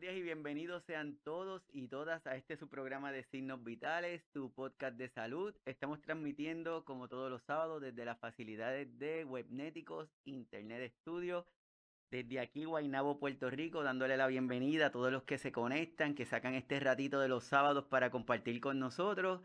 días y bienvenidos sean todos y todas a este su programa de Signos Vitales, tu podcast de salud. Estamos transmitiendo como todos los sábados desde las facilidades de Webnéticos Internet Studio. Desde aquí, Guaynabo, Puerto Rico, dándole la bienvenida a todos los que se conectan, que sacan este ratito de los sábados para compartir con nosotros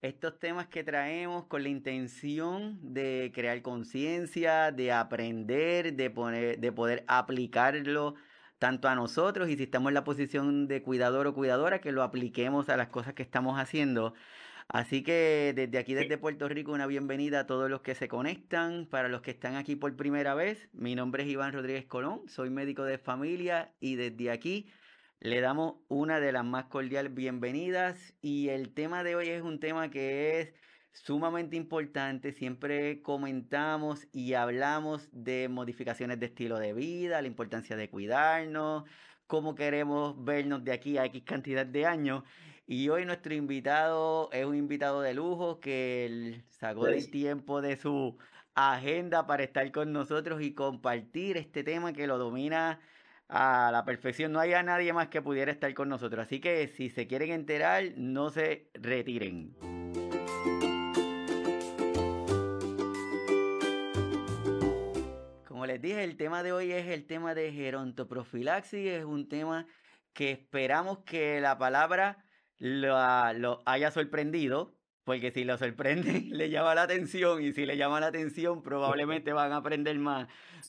estos temas que traemos con la intención de crear conciencia, de aprender, de, poner, de poder aplicarlo tanto a nosotros y si estamos en la posición de cuidador o cuidadora, que lo apliquemos a las cosas que estamos haciendo. Así que desde aquí, desde Puerto Rico, una bienvenida a todos los que se conectan. Para los que están aquí por primera vez, mi nombre es Iván Rodríguez Colón, soy médico de familia y desde aquí le damos una de las más cordiales bienvenidas. Y el tema de hoy es un tema que es sumamente importante. Siempre comentamos y hablamos de modificaciones de estilo de vida, la importancia de cuidarnos, cómo queremos vernos de aquí a X cantidad de años. Y hoy nuestro invitado es un invitado de lujo que sacó el pues tiempo de su agenda para estar con nosotros y compartir este tema que lo domina a la perfección. No hay a nadie más que pudiera estar con nosotros. Así que si se quieren enterar, no se retiren. Les dije, el tema de hoy es el tema de gerontoprofilaxis. Es un tema que esperamos que la palabra lo, lo haya sorprendido, porque si lo sorprende le llama la atención y si le llama la atención probablemente van a aprender más.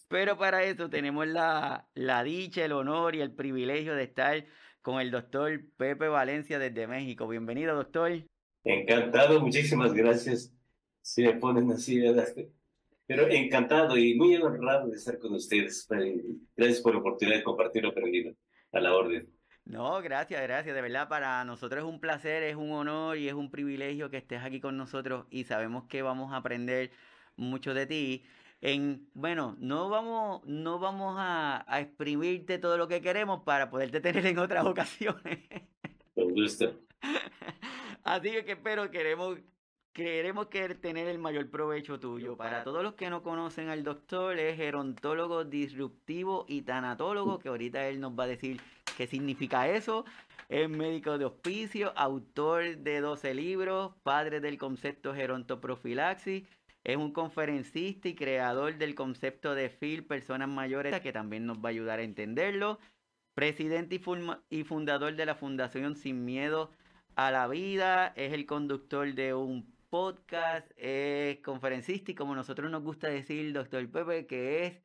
Pero para eso tenemos la, la dicha, el honor y el privilegio de estar con el doctor Pepe Valencia desde México. Bienvenido, doctor. Encantado, muchísimas gracias. Si me ponen así, ¿verdad? Pero encantado y muy honrado de estar con ustedes. Gracias por la oportunidad de compartir lo aprendido. A la orden. No, gracias, gracias. De verdad, para nosotros es un placer, es un honor y es un privilegio que estés aquí con nosotros y sabemos que vamos a aprender mucho de ti. En, bueno, no vamos, no vamos a, a exprimirte todo lo que queremos para poderte tener en otras ocasiones. Con gusto. Así que espero, queremos queremos que tener el mayor provecho tuyo. Para todos los que no conocen al doctor, es gerontólogo disruptivo y tanatólogo, que ahorita él nos va a decir qué significa eso. Es médico de hospicio, autor de 12 libros, padre del concepto gerontoprofilaxis. Es un conferencista y creador del concepto de FIL, personas mayores, que también nos va a ayudar a entenderlo. Presidente y fundador de la Fundación Sin Miedo a la Vida. Es el conductor de un podcast, es conferencista y como nosotros nos gusta decir, doctor Pepe, que es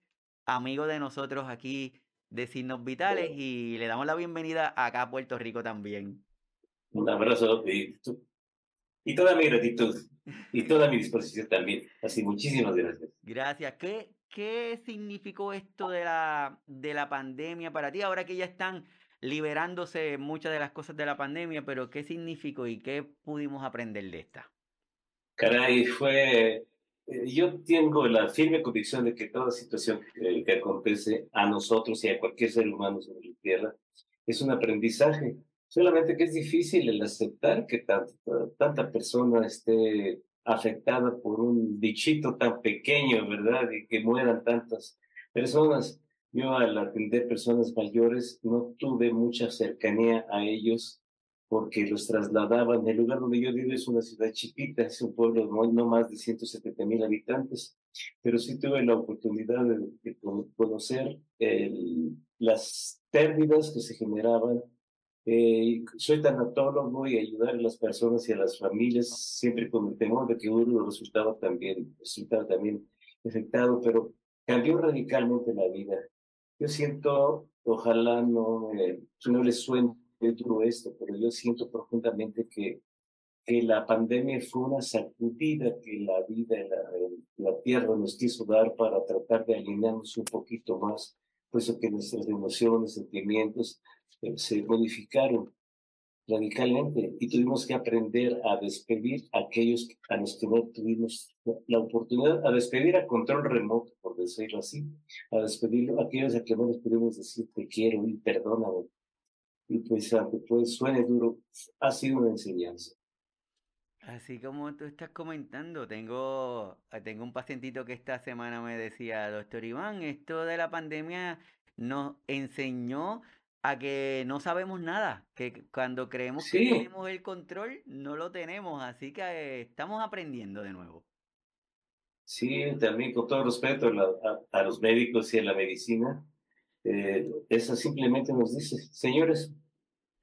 amigo de nosotros aquí de Signos Vitales y le damos la bienvenida acá a Puerto Rico también. Un abrazo y, y toda mi gratitud y toda mi disposición también. Así, muchísimas gracias. Gracias. ¿Qué, qué significó esto de la, de la pandemia para ti? Ahora que ya están liberándose muchas de las cosas de la pandemia, pero ¿qué significó y qué pudimos aprender de esta? Caray, fue... Eh, yo tengo la firme convicción de que toda situación que, acontece a nosotros y a cualquier ser humano sobre la Tierra es un aprendizaje. Solamente que es difícil el aceptar que tanta, tanta persona esté afectada por un bichito tan pequeño, ¿verdad? Y que mueran tantas personas. Yo al atender personas mayores no tuve mucha cercanía a ellos porque los trasladaban. El lugar donde yo vivo es una ciudad chiquita, es un pueblo no, más de 170 mil habitantes, pero sí tuve la oportunidad de, conocer el, las pérdidas que se generaban. Eh, soy tanatólogo y ayudar a las personas y a las familias siempre con el temor de que uno resultaba también, resultaba también afectado, pero cambió radicalmente la vida. Yo siento, ojalá no, eh, no les suene duro esto, pero yo siento profundamente que, que la pandemia fue una sacudida que la vida, la, la tierra nos quiso dar para tratar de alinearnos un poquito más, puesto que nuestras emociones, sentimientos eh, se modificaron radicalmente y tuvimos que aprender a despedir a aquellos a los que no tuvimos la oportunidad, a despedir a control remoto, por decirlo así, a despedir a aquellos a que no les pudimos decir te quiero y perdóname, y pues aunque pues suene duro, ha sido una enseñanza. Así como tú estás comentando, tengo, ah, tengo un pacientito que esta semana me decía, doctor Iván, esto de la pandemia nos enseñó a que no sabemos nada, que cuando creemos que tenemos el control, no lo tenemos, así que eh, estamos aprendiendo de nuevo. Sí, también con todo respeto a, los médicos y a la medicina, eh, esa simplemente nos dice, señores,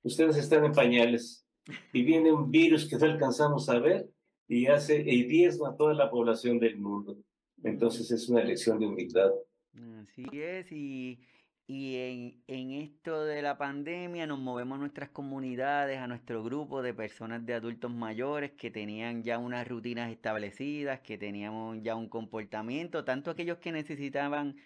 ustedes están en pañales y viene un virus que no alcanzamos a ver y hace y diezma a toda la población del mundo. Entonces es una lección de humildad. Así es, y y en, en, esto de la pandemia nos movemos a nuestras comunidades, a nuestro grupo de personas de adultos mayores que tenían ya unas rutinas establecidas, que teníamos ya un comportamiento, tanto aquellos que necesitaban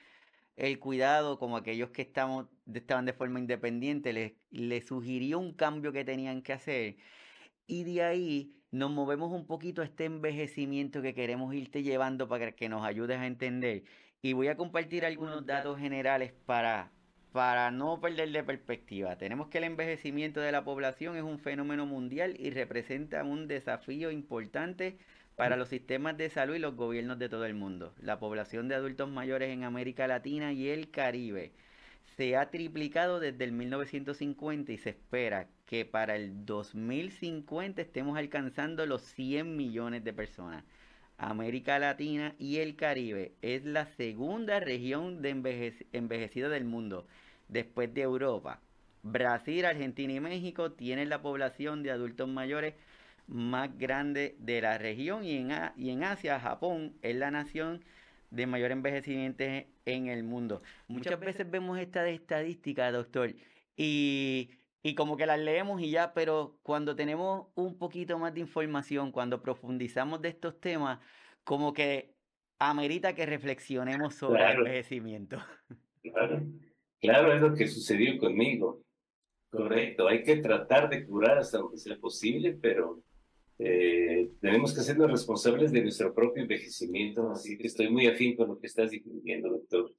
el cuidado como aquellos que estamos, estaban de forma independiente, les, les sugirió un cambio que tenían que hacer. Y de ahí nos movemos un poquito a este envejecimiento que queremos irte llevando para que nos ayudes a entender y voy a compartir algunos datos generales para, para no perder de perspectiva. Tenemos que el envejecimiento de la población es un fenómeno mundial y representa un desafío importante para los sistemas de salud y los gobiernos de todo el mundo. La población de adultos mayores en América Latina y el Caribe se ha triplicado desde el 1950 y se espera que para el 2050 estemos alcanzando los 100 millones de personas. América Latina y el Caribe es la segunda región de envejecida del mundo, después de Europa. Brasil, Argentina y México tienen la población de adultos mayores más grande de la región y en, y en Asia, Japón es la nación de mayor envejecimiento en el mundo. Muchas veces vemos esta estadística, doctor, y y como que las leemos y ya, pero cuando tenemos un poquito más de información, cuando profundizamos de estos temas, como que amerita que reflexionemos sobre el envejecimiento. Claro, claro, es lo que sucedió conmigo. Correcto, hay que tratar de curar hasta lo que sea posible, pero eh, tenemos que hacernos responsables de nuestro propio envejecimiento, así que estoy muy afín con lo que estás diciendo, doctor.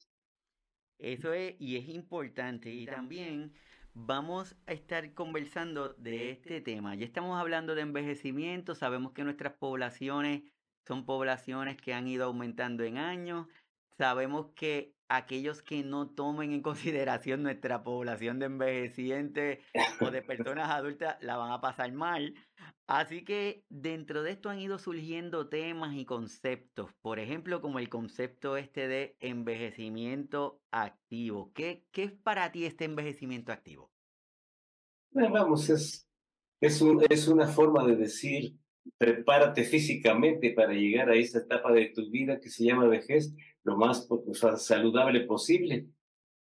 Eso es, y es importante, y también vamos a estar conversando de este tema. Ya estamos hablando de envejecimiento, sabemos que nuestras poblaciones son poblaciones que han ido aumentando en años, sabemos que aquellos que no tomen en consideración nuestra población de envejecientes o de personas adultas la van a pasar mal. Así que dentro de esto han ido surgiendo temas y conceptos, por ejemplo, como el concepto este de envejecimiento activo. ¿Qué, qué es para ti este envejecimiento activo? vamos, es, es, un, es una forma de decir, prepárate físicamente para llegar a esa etapa de tu vida que se llama vejez lo más saludable posible.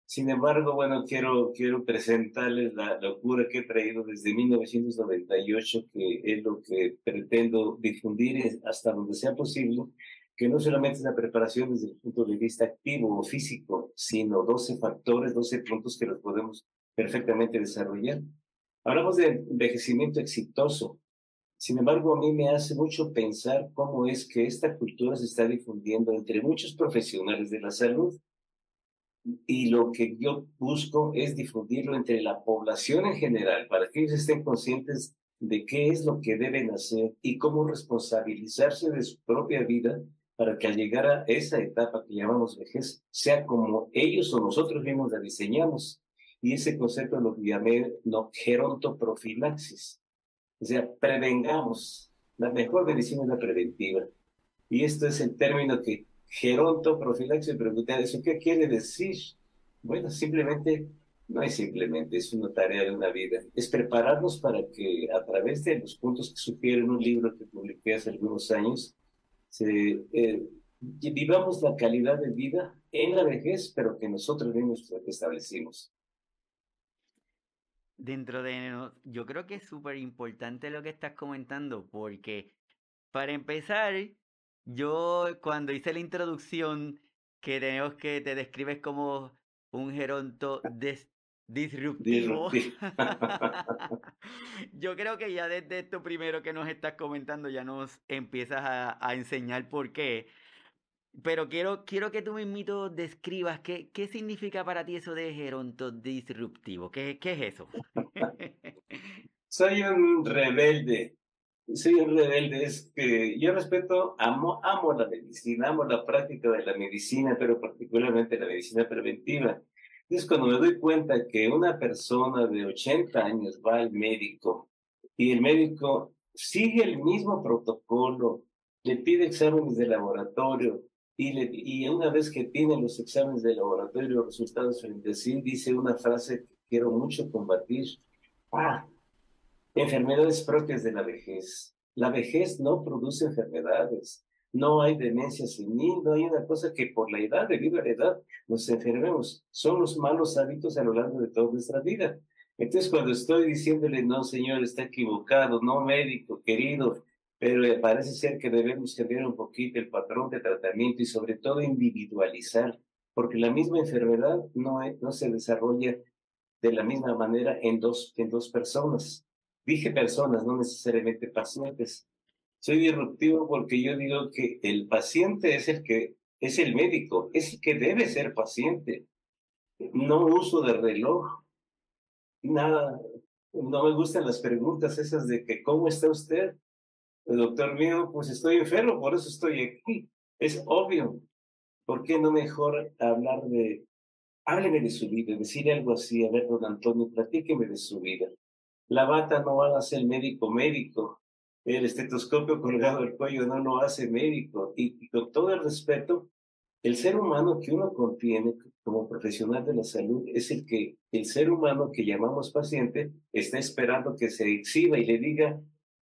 Sin embargo, bueno, quiero, quiero presentarles la locura que he traído desde 1998, que es lo que pretendo difundir hasta donde sea posible, que no solamente es la preparación desde el punto de vista activo o físico, sino 12 factores, 12 puntos que los podemos perfectamente desarrollar. Hablamos de envejecimiento exitoso. Sin embargo, a mí me hace mucho pensar cómo es que esta cultura se está difundiendo entre muchos profesionales de la salud y lo que yo busco es difundirlo entre la población en general, para que ellos estén conscientes de qué es lo que deben hacer y cómo responsabilizarse de su propia vida para que al llegar a esa etapa que llamamos vejez, sea como ellos o nosotros mismos la diseñamos. Y ese concepto lo llamé no, gerontoprofilaxis. O sea, prevengamos. La mejor medicina es la preventiva. Y esto es el término que geronto profilaxis, pregunté, ¿eso qué quiere decir? Bueno, simplemente, no es simplemente, es una tarea de una vida. Es prepararnos para que a través de los puntos que sugieren un libro que publiqué hace algunos años, se, eh, vivamos la calidad de vida en la vejez, pero que nosotros mismos establecimos. Dentro de, yo creo que es súper importante lo que estás comentando, porque para empezar, yo cuando hice la introducción, que tenemos que te describes como un geronto disruptivo. yo creo que ya desde esto primero que nos estás comentando ya nos empiezas a, a enseñar por qué. Pero quiero, quiero que tú mismito describas qué, qué significa para ti eso de geronto disruptivo. ¿Qué, qué es eso? Soy un rebelde soy un rebelde, es que yo respeto, amo, amo la medicina, amo la práctica de la medicina, pero particularmente la medicina preventiva. Es cuando me doy cuenta que una persona de 80 años va al médico y el médico sigue el mismo protocolo, le pide exámenes de laboratorio y, le, y una vez que tiene los exámenes de laboratorio los resultados frente a sí, dice una frase que quiero mucho combatir. Ah, enfermedades propias de la vejez. La vejez no produce enfermedades no hay demencia senil, no hay una cosa que por la edad, debido a la edad, nos enfermemos. Son los malos hábitos a lo largo de toda nuestra vida. Entonces, cuando estoy diciéndole, no, señor, está equivocado, no, médico, querido, pero parece ser que debemos cambiar un poquito el patrón de tratamiento y sobre todo individualizar, porque la misma enfermedad no, no se desarrolla de la misma manera en dos, en dos personas. Dije personas, no necesariamente pacientes soy disruptivo porque yo digo que el paciente es el que es el médico, es el que debe ser paciente. No uso de reloj, nada. No me gustan las preguntas esas de que ¿cómo está usted? El doctor mío, pues estoy enfermo, por eso estoy aquí. Es obvio. ¿Por qué no mejor hablar de, hábleme de su vida, decir algo así, a ver, don Antonio, platíqueme de su vida. La bata no va a ser médico médico, el estetoscopio colgado del cuello no lo hace médico. Y, con todo el respeto, el ser humano que uno contiene como profesional de la salud es el que el ser humano que llamamos paciente está esperando que se exhiba y le diga,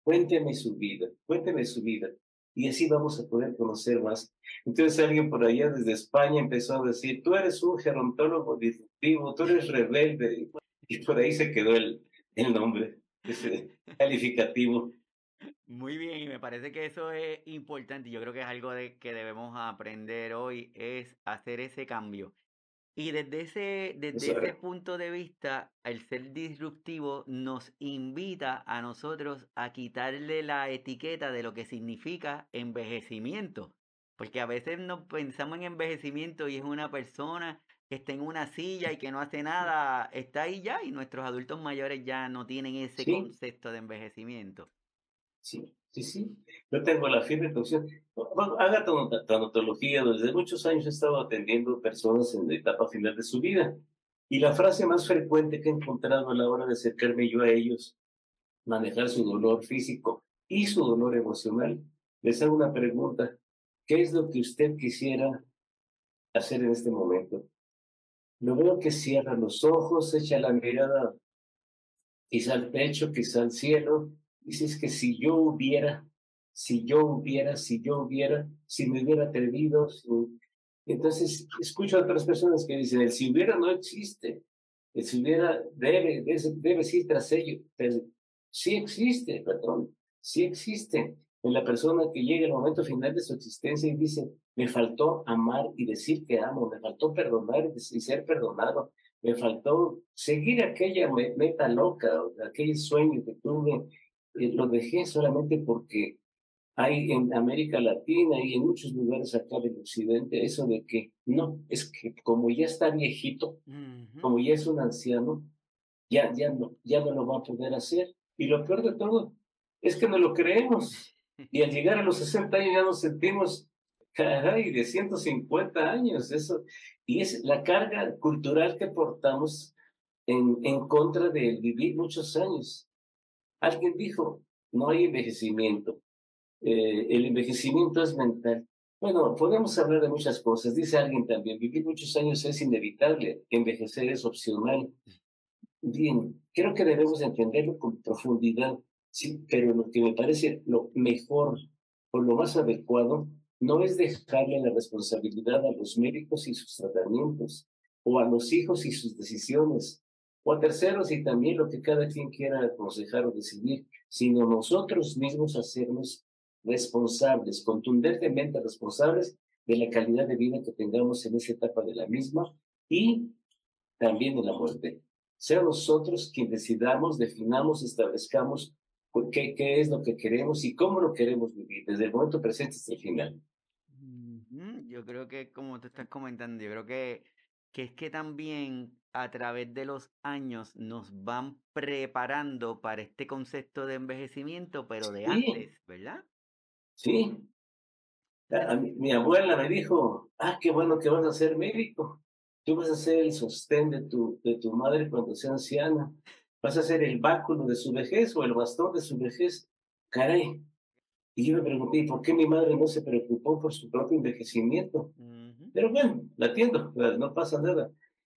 cuénteme su vida, cuénteme su vida. Y así vamos a poder conocer más. Entonces alguien por allá desde España empezó a decir, tú eres un gerontólogo disruptivo, tú eres rebelde. Y por ahí se quedó el, el nombre, ese calificativo. Muy bien, y me parece que eso es importante. Yo creo que es algo de, que debemos aprender hoy, es hacer ese cambio. Y desde ese, desde ese punto de vista, el ser disruptivo nos invita a nosotros a quitarle la etiqueta de lo que significa envejecimiento. Porque a veces nos pensamos en envejecimiento y es una persona que está en una silla y que no hace nada, está ahí ya, y nuestros adultos mayores ya no tienen ese concepto de envejecimiento. Sí, sí, sí. Yo tengo la firme convicción. haga tanatología. Desde muchos años he estado atendiendo personas en la etapa final de su vida. Y la frase más frecuente que he encontrado a la hora de acercarme yo a ellos, manejar su dolor físico y su dolor emocional, les hago una pregunta. ¿Qué es lo que usted quisiera hacer en este momento? Lo veo que cierra los ojos, echa la mirada quizá al pecho, quizá al cielo, Dices que si yo hubiera, si yo hubiera, si yo hubiera, si me hubiera atrevido. Entonces, escucho a otras personas que dicen, el si hubiera no existe. El si hubiera debe, debe, debe tras ello. Pero sí existe, perdón, sí existe en la persona que llega al momento final de su existencia y dice, me faltó amar y decir que amo, me faltó perdonar y ser perdonado, me faltó seguir aquella meta loca, aquel sueño que tuve eh, lo dejé solamente porque hay en América Latina y en muchos lugares acá del occidente eso de que no, es que como ya está viejito, como ya es un anciano, ya, ya, no, ya no lo va a poder hacer. Y lo peor de todo es que no lo creemos. Y al llegar a los 60 años ya nos sentimos, caray, de 150 años. Eso, y es la carga cultural que portamos en, en contra de vivir muchos años. Alguien dijo, no hay envejecimiento. Eh, el envejecimiento es mental. Bueno, podemos hablar de muchas cosas. Dice alguien también, vivir muchos años es inevitable, envejecer es opcional. Bien, creo que debemos entenderlo con profundidad, sí, pero lo que me parece lo mejor o lo más adecuado no es dejarle la responsabilidad a los médicos y sus tratamientos, o a los hijos y sus decisiones, o a terceros y también lo que cada quien quiera aconsejar o decidir, sino nosotros mismos hacernos responsables, contundentemente responsables de la calidad de vida que tengamos en esa etapa de la misma y también de la muerte. Sea nosotros quien decidamos, definamos, establezcamos qué, qué es lo que queremos y cómo lo queremos vivir, desde el momento presente hasta el final. Yo creo que, como tú estás comentando, yo creo que, que es que también a través de los años nos van preparando para este concepto de envejecimiento, pero de antes, ¿verdad? Sí. mi, abuela me dijo, ah, qué bueno que vas a ser médico. Tú vas a ser el sostén de tu, de tu madre cuando sea anciana. Vas a ser el báculo de su vejez o el bastón de su vejez. Caray. Y yo me pregunté, ¿por qué mi madre no se preocupó por su propio envejecimiento? Pero bueno, la atiendo, no pasa nada.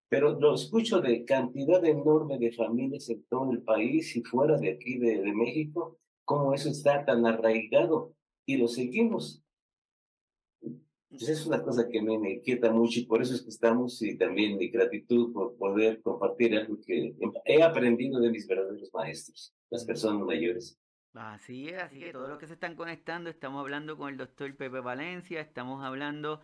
Pero lo escucho de cantidad enorme de familias en todo el país y fuera de aquí, de, de México, cómo eso está tan arraigado y lo seguimos. Pues es una cosa que me inquieta mucho y por eso es que estamos y también mi gratitud por poder compartir algo que he aprendido de mis verdaderos maestros, las personas mayores. Así es, así que todos los que se están conectando, estamos hablando con el doctor Pepe Valencia, estamos hablando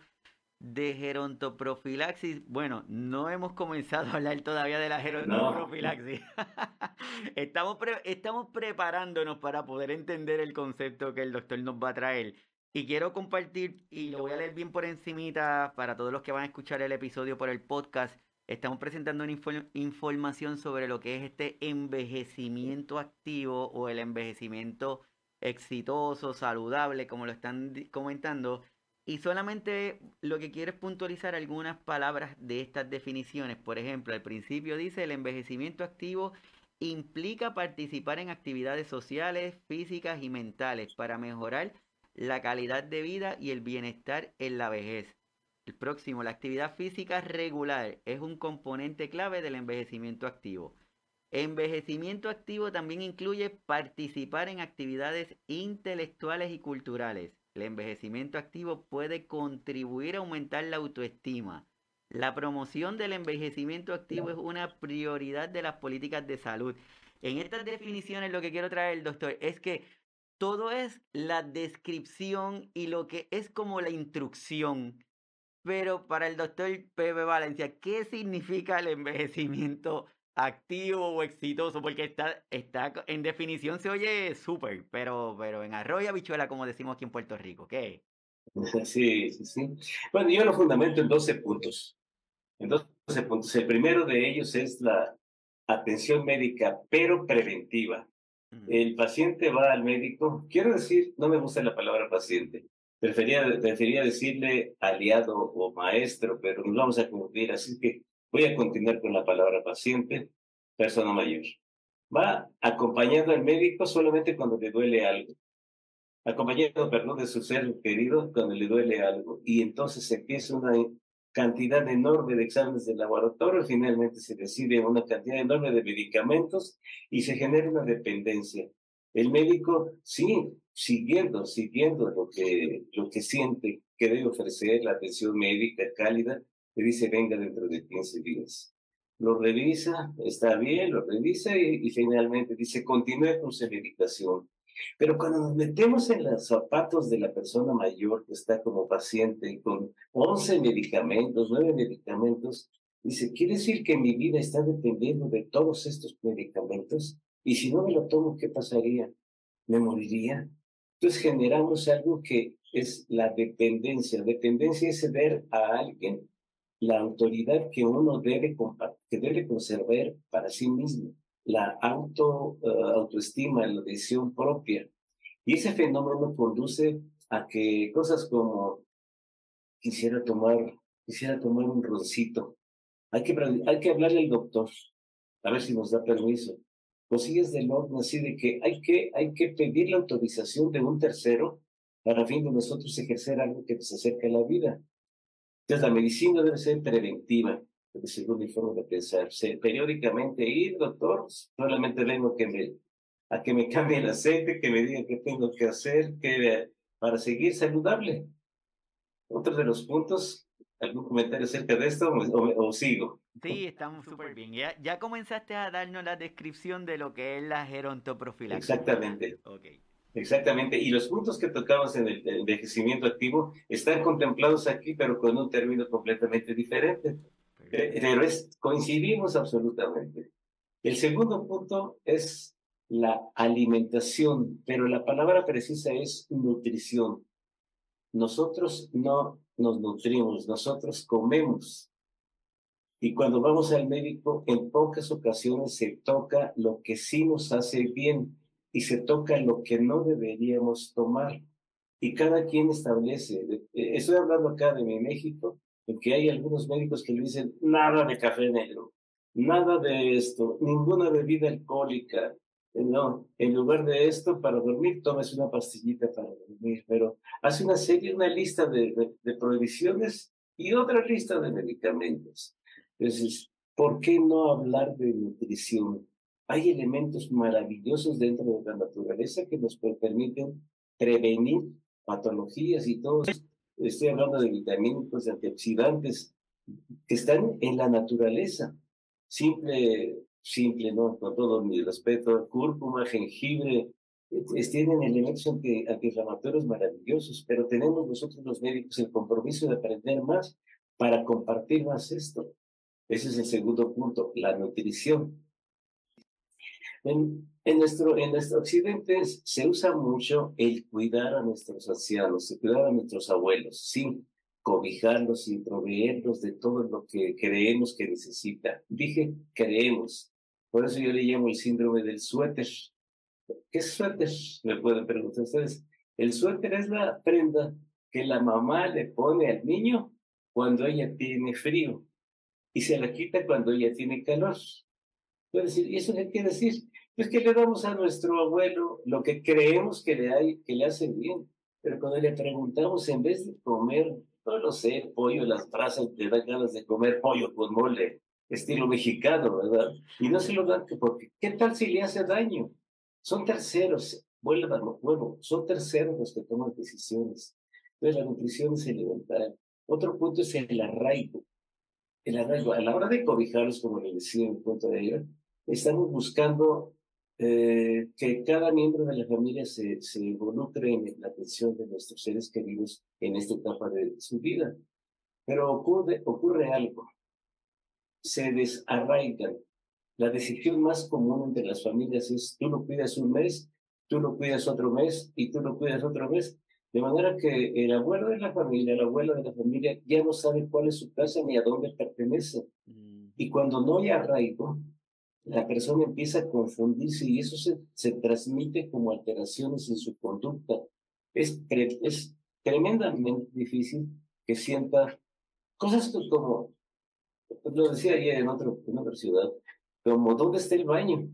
de gerontoprofilaxis. Bueno, no hemos comenzado a hablar todavía de la gerontoprofilaxis. estamos, estamos preparándonos para poder entender el concepto que el doctor nos va a traer. Y quiero compartir, y lo voy a leer bien por encimita para todos los que van a escuchar el episodio por el podcast. Estamos presentando una información sobre lo que es este envejecimiento activo o el envejecimiento exitoso, saludable, como lo están comentando. Y solamente lo que quiero es puntualizar algunas palabras de estas definiciones. Por ejemplo, al principio dice el envejecimiento activo implica participar en actividades sociales, físicas y mentales para mejorar la calidad de vida y el bienestar en la vejez. El próximo, la actividad física regular es un componente clave del envejecimiento activo. Envejecimiento activo también incluye participar en actividades intelectuales y culturales. El envejecimiento activo puede contribuir a aumentar la autoestima. La promoción del envejecimiento activo es una prioridad de las políticas de salud. En estas definiciones lo que quiero traer, doctor, es que todo es la descripción y lo que es como la instrucción. Pero para el doctor Pepe Valencia, ¿qué significa el envejecimiento activo o exitoso? Porque está, está en definición se oye súper, pero, pero en arroyo bichuela, como decimos aquí en Puerto Rico, ¿qué? Sí, sí, sí. Bueno, yo lo fundamento en 12 puntos. En 12 puntos. El primero de ellos es la atención médica, pero preventiva. El paciente va al médico, quiero decir, no me gusta la palabra paciente, prefería, prefería decirle aliado o maestro, pero nos vamos a cumplir, así que voy a continuar con la palabra paciente, persona mayor. Va acompañando al médico solamente cuando le duele algo, acompañando, perdón, de su ser querido cuando le duele algo, y entonces empieza una cantidad enorme de exámenes de laboratorio, finalmente se decide una cantidad enorme de medicamentos y se genera una dependencia. El médico, sí, siguiendo, siguiendo lo que, lo que siente que debe ofrecer la atención médica cálida, le dice, venga dentro de 15 días. Lo revisa, está bien, lo revisa y, y finalmente dice, continúe con su medicación. Pero cuando nos metemos en los zapatos de la persona mayor que está como paciente con 11 medicamentos, 9 medicamentos, dice, ¿quiere decir que mi vida está dependiendo de todos estos medicamentos? Y si no me lo tomo, ¿qué pasaría? ¿Me moriría? Entonces generamos algo que es la dependencia. Dependencia es ceder a alguien la autoridad que uno debe, que debe conservar para sí mismo la auto, eh, autoestima, la decisión propia. Y ese fenómeno conduce a que cosas como quisiera tomar, quisiera tomar un roncito. Hay que, hay que hablarle al doctor, a ver si nos da permiso. Cosillas del orden así de que hay, que hay que pedir la autorización de un tercero para fin de nosotros ejercer algo que nos acerque a la vida. Entonces la medicina debe ser preventiva según mi forma de pensar. periódicamente ir, doctor, solamente vengo que me, a que me cambie el aceite, que me diga qué tengo que hacer que, para seguir saludable. Otro de los puntos, ¿algún comentario acerca de esto o, sigo? Sí, estamos súper bien. Ya, ya comenzaste a darnos la descripción de lo que es la gerontoprofilaxis. Exactamente. Okay. Exactamente. Y los puntos que tocamos en el envejecimiento activo están contemplados aquí, pero con un término completamente diferente. Pero coincidimos absolutamente. El segundo punto es la alimentación, pero la palabra precisa es nutrición. Nosotros no nos nutrimos, nosotros comemos. Y cuando vamos al médico, en pocas ocasiones se toca lo que sí nos hace bien y se toca lo que no deberíamos tomar. Y cada quien establece, eh, estoy hablando acá de mi México, porque hay algunos médicos que le dicen nada de café negro, nada de esto, ninguna bebida alcohólica, no, en lugar de esto, para dormir, tomes una pastillita para dormir, pero hace una serie, una lista de, de, prohibiciones y otra lista de medicamentos. Entonces, ¿por qué no hablar de nutrición? Hay elementos maravillosos dentro de la naturaleza que nos permiten prevenir patologías y todo. Estoy hablando de vitaminas, de antioxidantes que están en la naturaleza. Simple simple, ¿no? Con todo mi respeto, cúrcuma, jengibre, tienen elementos anti, antiinflamatorios maravillosos, pero tenemos nosotros los médicos el compromiso de aprender más para compartir más esto. Ese es el segundo punto, la nutrición. En, en, nuestro, en nuestro occidente se usa mucho el cuidar a nuestros ancianos, el cuidar a nuestros abuelos, sin cobijarlos y proveerlos de todo lo que creemos que necesita. Dije creemos, por eso yo le llamo el síndrome del suéter. ¿Qué suéter? Me pueden preguntar ustedes. El suéter es la prenda que la mamá le pone al niño cuando ella tiene frío y se la quita cuando ella tiene calor. Puede decir, ¿y eso qué quiere decir? Pues que le damos a nuestro abuelo lo que creemos que le, hay, que le hace bien. Pero cuando le preguntamos, en vez de comer, no lo sé, pollo, las brasas, le dan ganas de comer pollo con mole estilo mexicano, ¿verdad? Y no se lo dan porque, ¿qué tal si le hace daño? Son terceros, vuelvan, vuelvo, son terceros los que toman decisiones. Entonces la nutrición es elemental. Otro punto es el arraigo. El arraigo, a la hora de cobijarlos, como le decía en el punto de ayer, estamos buscando eh, que cada miembro de la familia se, se involucre en la atención de nuestros seres queridos en esta etapa de su vida. Pero ocurre, ocurre algo se desarraigan. La decisión más común entre las familias es tú lo cuidas un mes, tú lo cuidas otro mes y tú lo cuidas otro mes. De manera que el abuelo de la familia, el abuelo de la familia ya no sabe cuál es su casa ni a dónde pertenece. Mm. Y cuando no hay arraigo, la persona empieza a confundirse y eso se, se transmite como alteraciones en su conducta. Es, es tremendamente difícil que sienta cosas como lo decía ayer en, otro, en otra ciudad, como ¿dónde está el baño?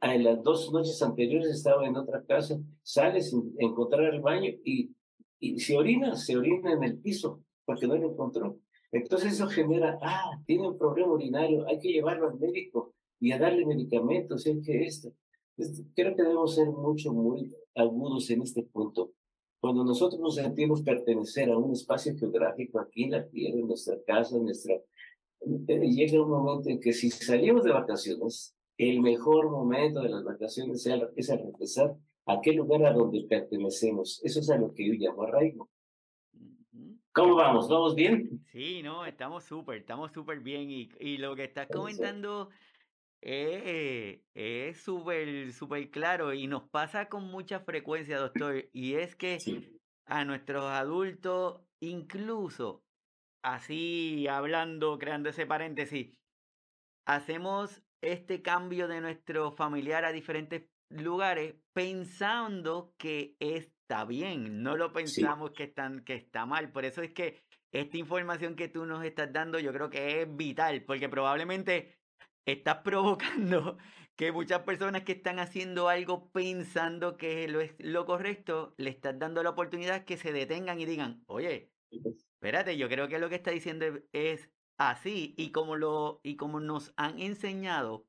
En las dos noches anteriores estaba en otra casa, sales a encontrar el baño y, y se orina, se orina en el piso porque no lo encontró. Entonces eso genera, ah, tiene un problema urinario, hay que llevarlo al médico y a darle medicamentos, es que esto. Creo que debemos ser mucho, muy agudos en este punto. Cuando nosotros nos sentimos pertenecer a un espacio geográfico aquí en la tierra, en nuestra casa, en nuestra eh, llega un momento en que si salimos de vacaciones, el mejor momento de las vacaciones es al regresar a aquel lugar a donde pertenecemos. Eso es a lo que yo llamo arraigo. ¿Cómo vamos? ¿Vamos bien? Sí, no, estamos súper, estamos súper bien. Y, y, lo que estás comentando es súper, súper claro y nos pasa con mucha frecuencia, doctor. Y es que a nuestros adultos, incluso así hablando, creando ese paréntesis, hacemos este cambio de nuestro familiar a diferentes lugares pensando que está bien, no lo pensamos que, están, que está mal. Por eso es que esta información que tú nos estás dando yo creo que es vital, porque probablemente estás provocando que muchas personas que están haciendo algo pensando que lo es lo correcto, le estás dando la oportunidad que se detengan y digan, oye, espérate, yo creo que lo que está diciendo es así y como lo y como nos han enseñado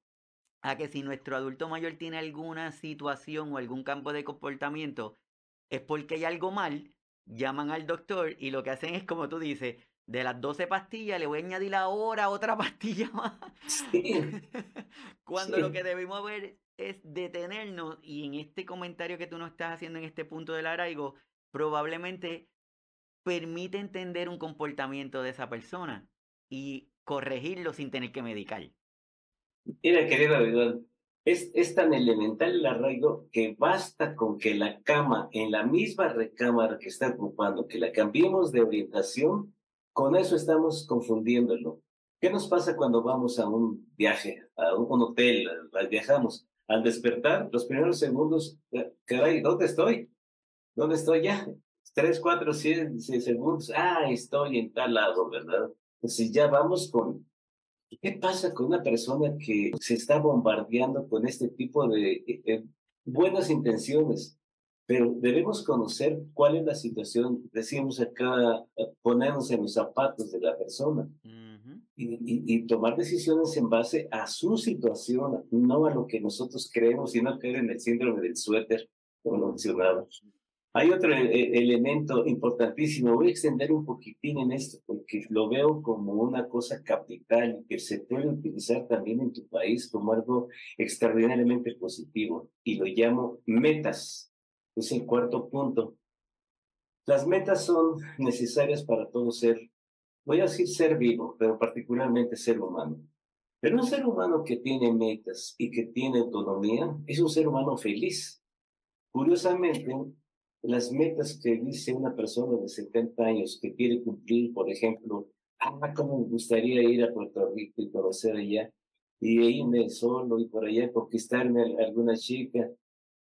a que si nuestro adulto mayor tiene alguna situación o algún campo de comportamiento es porque hay algo mal, llaman al doctor y lo que hacen es como tú dices, de las 12 pastillas le voy a añadir ahora otra pastilla más. Cuando lo que debemos ver es detenernos y en este comentario que tú nos estás haciendo en este punto del arraigo, probablemente permite entender un comportamiento de esa persona y corregirlo sin tener que medicar. Mira, querido amigo, es, tan elemental el arraigo que basta con que la cama en la misma recámara que está ocupando, que la cambiemos de orientación, con eso estamos confundiéndolo. ¿Qué nos pasa cuando vamos a un viaje, a un hotel, viajamos? Al despertar, los primeros segundos, eh, caray, ¿dónde estoy? ¿Dónde estoy ya? tres, cuatro, siete segundos, ah, estoy en tal lado, ¿verdad? Entonces ya vamos con, ¿qué pasa con una persona que se está bombardeando con este tipo de eh, eh, buenas intenciones? Pero debemos conocer cuál es la situación, decimos acá, ponernos en los zapatos de la persona y, y, tomar decisiones en base a su situación, no a lo que nosotros creemos, sino caer en el síndrome del suéter, como lo mencionaba. Hay otro e, e, elemento importantísimo, voy a extender un poquitín en esto, porque lo veo como una cosa capital que se puede utilizar también en tu país como algo extraordinariamente positivo, y lo llamo metas es el cuarto punto. Las metas son necesarias para todo ser, voy a decir ser vivo, pero particularmente ser humano. Pero un ser humano que tiene metas y que tiene autonomía es un ser humano feliz. Curiosamente, las metas que dice una persona de 70 años que quiere cumplir, por ejemplo, ah, cómo me gustaría ir a Puerto Rico y conocer allá, y irme solo y por allá conquistarme alguna chica.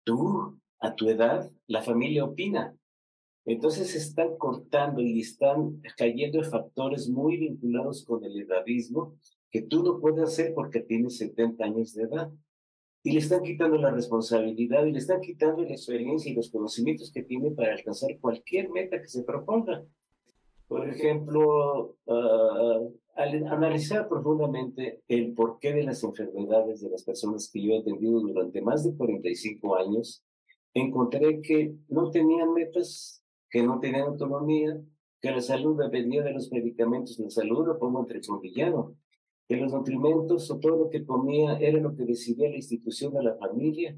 Tú a tu edad, la familia opina. Entonces están cortando y están cayendo en factores muy vinculados con el edadismo que tú no puedes hacer porque tienes 70 años de edad. Y le están quitando la responsabilidad y le están quitando la experiencia y los conocimientos que tiene para alcanzar cualquier meta que se proponga. Por ejemplo, ah, al analizar profundamente el porqué de las enfermedades de las personas que yo he atendido durante más de 45 años, encontré que no tenían metas, que no tenían autonomía, que la salud dependía de los medicamentos, la salud lo pongo entre villano, que los nutrimentos o todo lo que comía era lo que decidía la institución de la familia,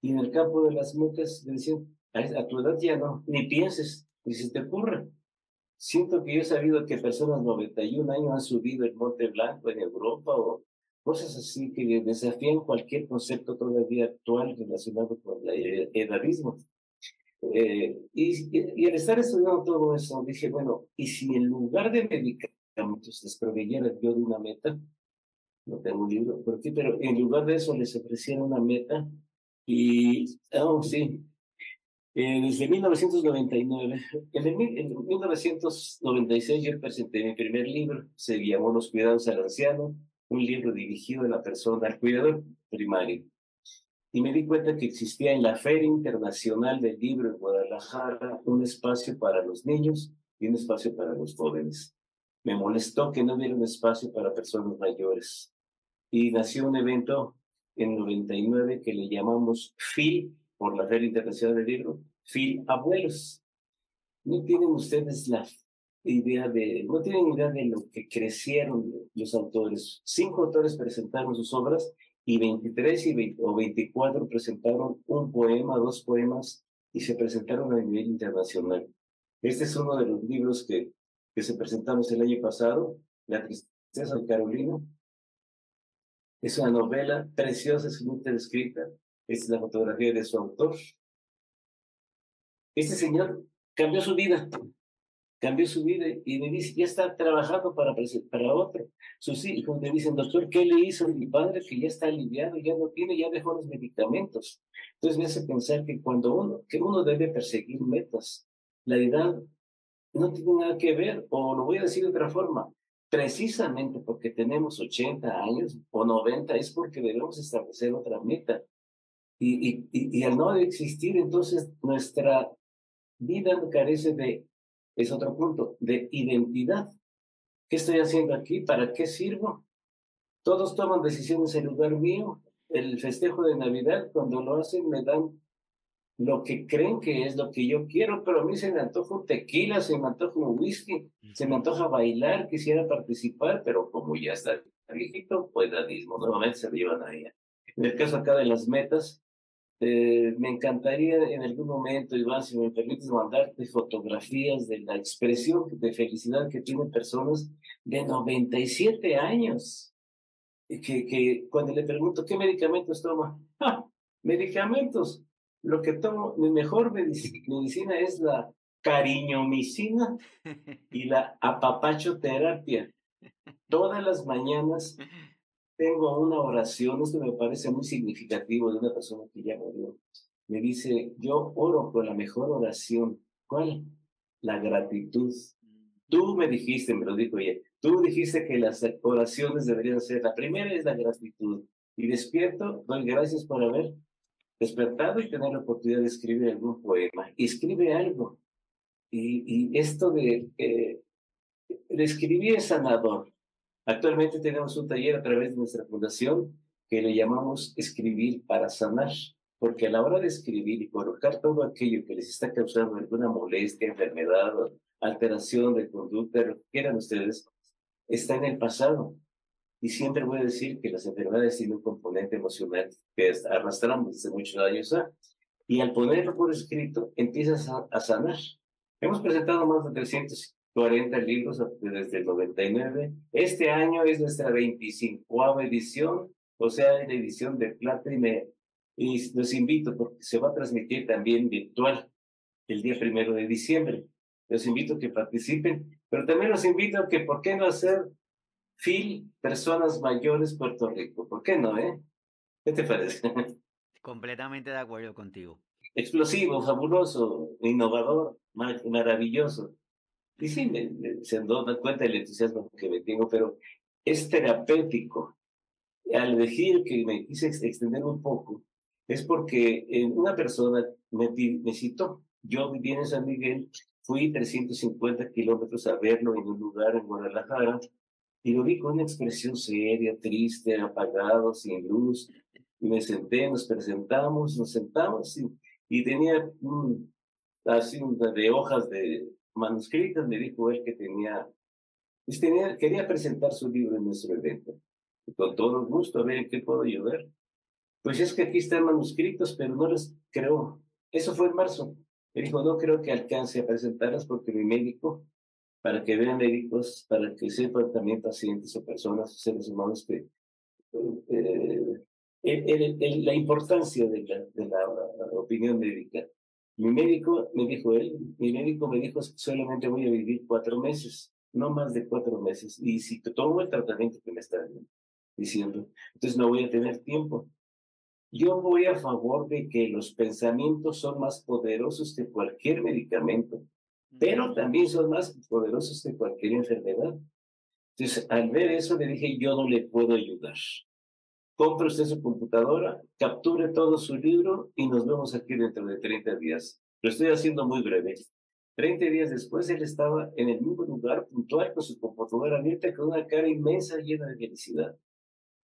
y en el campo de las metas decían, a tu edad ya no, ni pienses, ni se te ocurra. Siento que yo he sabido que personas 91 años han subido el Monte Blanco en Europa o cosas así que desafían cualquier concepto todavía actual relacionado con el edadismo. Eh, y, y, al estar estudiando todo eso, dije, bueno, ¿y si en lugar de medicamentos les proveyera yo de una meta? No tengo un libro por aquí, pero en lugar de eso les ofreciera una meta y, oh, sí, eh, desde 1999, en, en 1996 yo presenté mi primer libro, se llamó Los cuidados al anciano, un libro dirigido a la persona, al cuidador primario. Y me di cuenta que existía en la Feria Internacional del Libro en Guadalajara un espacio para los niños y un espacio para los jóvenes. Me molestó que no hubiera un espacio para personas mayores. Y nació un evento en 99 que le llamamos FIL, por la Feria Internacional del Libro, FIL Abuelos. ¿No tienen ustedes la idea de, no tienen idea de lo que crecieron los autores. Cinco autores presentaron sus obras y 23 y o 24 presentaron un poema, dos poemas y se presentaron a nivel internacional. Este es uno de los libros que, que se presentamos el año pasado, La tristeza de Carolina. Es una novela preciosa, es muy escrita. Esta es la fotografía de su autor. Este señor cambió su vida cambió su vida y me dice, ya está trabajando para, para otro. Sus hijos me dicen, doctor, ¿qué le hizo a mi padre que ya está aliviado, ya no tiene, ya dejó los medicamentos? Entonces me hace pensar que cuando uno, que uno debe perseguir metas, la edad no tiene nada que ver, o lo voy a decir de otra forma, precisamente porque tenemos 80 años o 90 es porque debemos establecer otra meta. Y, al no existir, entonces nuestra vida carece de es otro punto de identidad. ¿Qué estoy haciendo aquí? ¿Para qué sirvo? Todos toman decisiones en lugar mío. El festejo de Navidad, cuando lo hacen, me dan lo que creen que es lo que yo quiero, pero a mí se me antoja tequila, se me antoja un whisky, se me antoja bailar, quisiera participar, pero como ya está viejito, pues mismo, nuevamente se llevan a ella. En el caso acá de las metas, eh, me encantaría en algún momento, Iván, si me permites mandarte fotografías de la expresión de felicidad que tienen personas de 97 años. Que, que cuando le pregunto, ¿qué medicamentos toma? medicamentos. Lo que tomo, mi mejor medicina es la cariñomicina y la apapachoterapia. Todas las mañanas tengo una oración, esto me parece muy significativo de una persona que ya murió. Me dice, yo oro con la mejor oración. ¿Cuál? la gratitud. Tú me dijiste, me lo dijo ella, tú dijiste que las oraciones deberían ser, la primera es la gratitud. Y despierto, doy gracias por haber despertado y tener la oportunidad de escribir algún poema. Y escribe algo. Y, y esto de, eh, de escribir es sanador. Actualmente tenemos un taller a través de nuestra fundación que le llamamos escribir para sanar, porque a la hora de escribir y colocar todo aquello que les está causando alguna molestia, enfermedad, alteración de conducta, lo que quieran ustedes, está en el pasado. Y siempre voy a decir que las enfermedades tienen un componente emocional que arrastramos desde muchos años. Y al ponerlo por escrito, empiezas a, sanar. Hemos presentado más de 340 libros desde el 99. Este año es nuestra 25 edición, o sea, la edición de plata y, me, y los invito porque se va a transmitir también virtual el día primero de diciembre. Los invito a que participen, pero también los invito a que, ¿por qué no hacer FIL Personas Mayores Puerto Rico? ¿Por qué no, eh? ¿Qué te parece? Completamente de acuerdo contigo. Explosivo, fabuloso, innovador, maravilloso. Y sí, me, se da cuenta del entusiasmo que me tengo, pero es terapéutico. Al decir que me quise extender un poco, es porque una persona me, me citó. Yo viví en San Miguel Fui 350 kilómetros a verlo en un lugar en Guadalajara y lo vi con una expresión seria, triste, apagado, sin luz. Y me senté, nos presentamos, nos sentamos y, y tenía un, así de hojas de manuscritas, me dijo él que tenía, pues tenía, quería presentar su libro en nuestro evento. Y con todo gusto, a ver en qué puedo ayudar. Pues es que aquí están manuscritos, pero no les creo. Eso fue en marzo. Me dijo, no creo que alcance a presentarlas porque mi médico, para que vean médicos, para que sepan también pacientes o personas, seres humanos que... Eh, la importancia de la, de la, opinión médica. Mi médico, me dijo él, mi médico me dijo solamente voy a vivir cuatro meses, no más de cuatro meses. Y si tomo el tratamiento que me está diciendo, entonces no voy a tener tiempo. Yo voy a favor de que los pensamientos son más poderosos que cualquier medicamento, pero también son más poderosos que cualquier enfermedad. Entonces, al ver eso, le dije, yo no le puedo ayudar. Compre usted su computadora, capture todo su libro y nos vemos aquí dentro de 30 días. Lo estoy haciendo muy breve. 30 días después, él estaba en el mismo lugar, puntual, con su computadora abierta, con una cara inmensa llena de felicidad.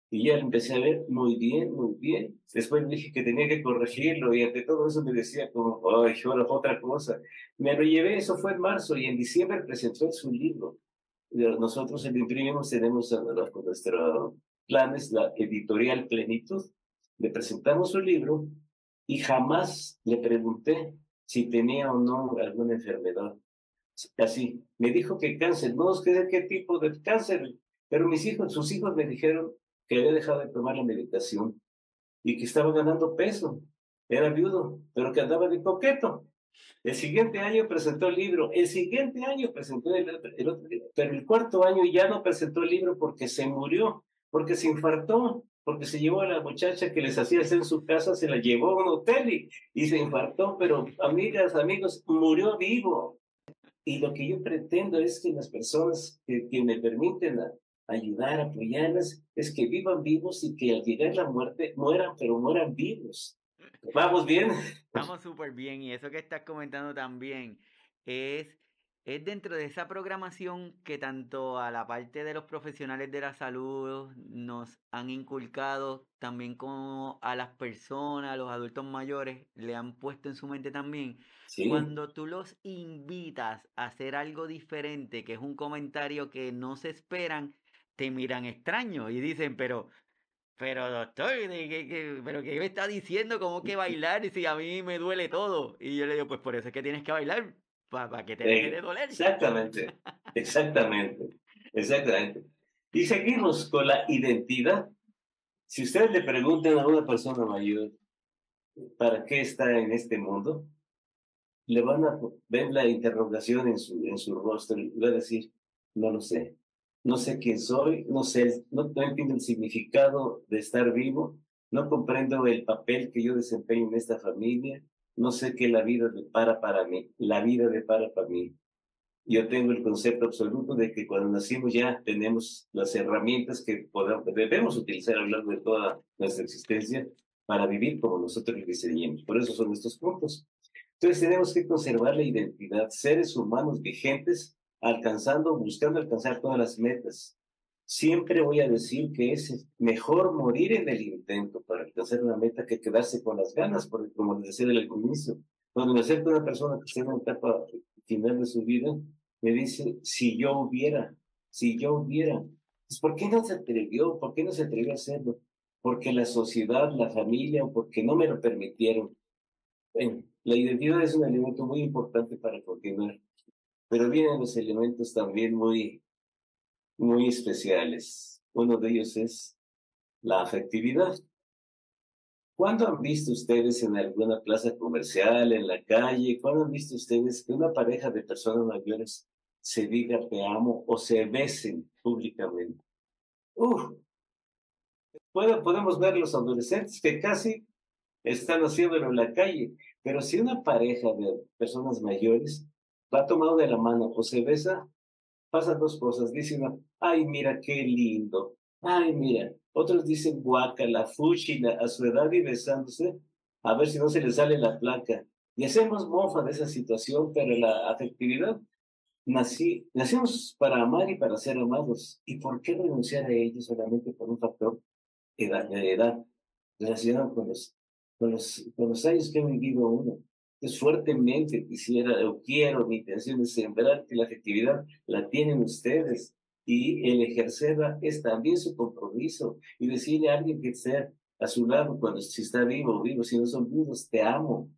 Y ya empecé a ver muy bien, muy bien. Después dije que tenía que corregirlo y ante todo eso me decía como, ay, ahora otra cosa. Me lo llevé, eso fue en marzo y en diciembre presentó su libro. Nosotros el imprimimos, tenemos con nuestros planes la editorial Plenitud. Le presentamos su libro y jamás le pregunté si tenía o no alguna enfermedad. Así, me dijo que cáncer, no sé qué tipo de cáncer, pero mis hijos, sus hijos me dijeron que había dejado de tomar la medicación y que estaba ganando peso. Era viudo, pero que andaba de coqueto. El siguiente año presentó el libro, el siguiente año presentó el, otro libro, pero el cuarto año ya no presentó el libro porque se murió, porque se infartó, porque se llevó a la muchacha que les hacía hacer en su casa, se la llevó a un hotel y, y se infartó, pero amigas, amigos, murió vivo. Y lo que yo pretendo es que las personas que, que me permiten ayudar, apoyarlas, es que vivan vivos y que al llegar la muerte mueran, pero mueran vivos. ¿Vamos bien? Vamos súper bien y eso que estás comentando también es, es dentro de esa programación que tanto a la parte de los profesionales de la salud nos han inculcado, también como a las personas, a los adultos mayores, le han puesto en su mente también. Cuando tú los invitas a hacer algo diferente, que es un comentario que no se esperan, te miran extraño y dicen, pero, pero doctor, ¿qué, pero ¿qué me está diciendo? ¿Cómo que bailar si a mí me duele todo? Y yo le digo, pues por eso es que tienes que bailar, para que te deje de doler. Exactamente, exactamente, exactamente. Y seguimos con la identidad. Si ustedes le preguntan a una persona mayor, ¿para qué está en este mundo? Le van a ver la interrogación en su, en su rostro y va a decir, no lo sé no sé quién soy, no sé, no, entiendo el significado de estar vivo, no comprendo el papel que yo desempeño en esta familia, no sé qué la vida depara para mí, la vida depara para mí. yo tengo el concepto absoluto de que cuando nacimos ya tenemos las herramientas que debemos utilizar a lo largo de toda nuestra existencia para vivir como nosotros lo. Por eso son estos puntos. Entonces tenemos que conservar la identidad, seres humanos vigentes, alcanzando, buscando alcanzar todas las metas. Siempre voy a decir que es mejor morir en el intento para alcanzar una meta que quedarse con las ganas, porque como les decía el comienzo, cuando me acerca una persona que está en una etapa final de su vida, me dice, si yo hubiera, si yo hubiera, pues ¿por qué no se atrevió? ¿Por qué no se atrevió a hacerlo? Porque la sociedad, la familia, porque no me lo permitieron. La identidad es un elemento muy importante para continuar, pero vienen los elementos también muy, muy especiales. Uno de ellos es la afectividad. ¿Cuándo han visto ustedes en alguna plaza comercial, en la calle, cuándo han visto ustedes que una pareja de personas mayores se diga te amo o se besen públicamente? Uf, podemos ver los adolescentes que casi están haciéndolo en la calle, pero si una pareja de personas mayores va tomado de la mano o se besa, pasan dos cosas. Dicen, ay, mira qué lindo, ay, mira, otros dicen guacala, fuchila, a su edad y besándose, a ver si no se les sale la placa. Y hacemos mofa de esa situación, pero la afectividad, nací, nacimos para amar y para ser amados. ¿Y por qué renunciar a ello solamente por un factor edad, de edad relacionado con los, con, los, con los años que ha vivido uno? Es fuertemente quisiera o quiero, mi intención es sembrar que la afectividad la tienen ustedes y el ejercerla es también su compromiso y decirle a alguien que esté a su lado cuando si está vivo, vivo, si no son vivos, te amo,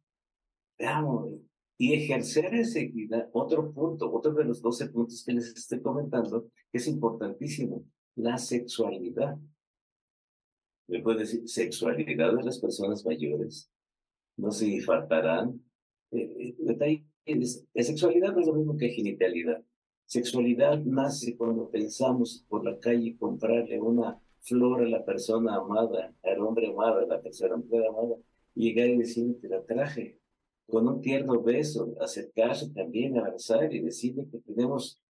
te amo. Y ejercer esa equidad, otro punto, otro de los 12 puntos que les estoy comentando, que es importantísimo, la sexualidad. ¿Me puede decir sexualidad de las personas mayores? No se faltarán. Eh, eh, sexualidad no es lo mismo que genitalidad. Sexualidad nace cuando pensamos por la calle comprarle una flor a la persona amada, al hombre amado, a la persona mujer amada, y llegar y decirle, te la traje, con un tierno beso, acercarse también, abrazar y decirle que tenemos,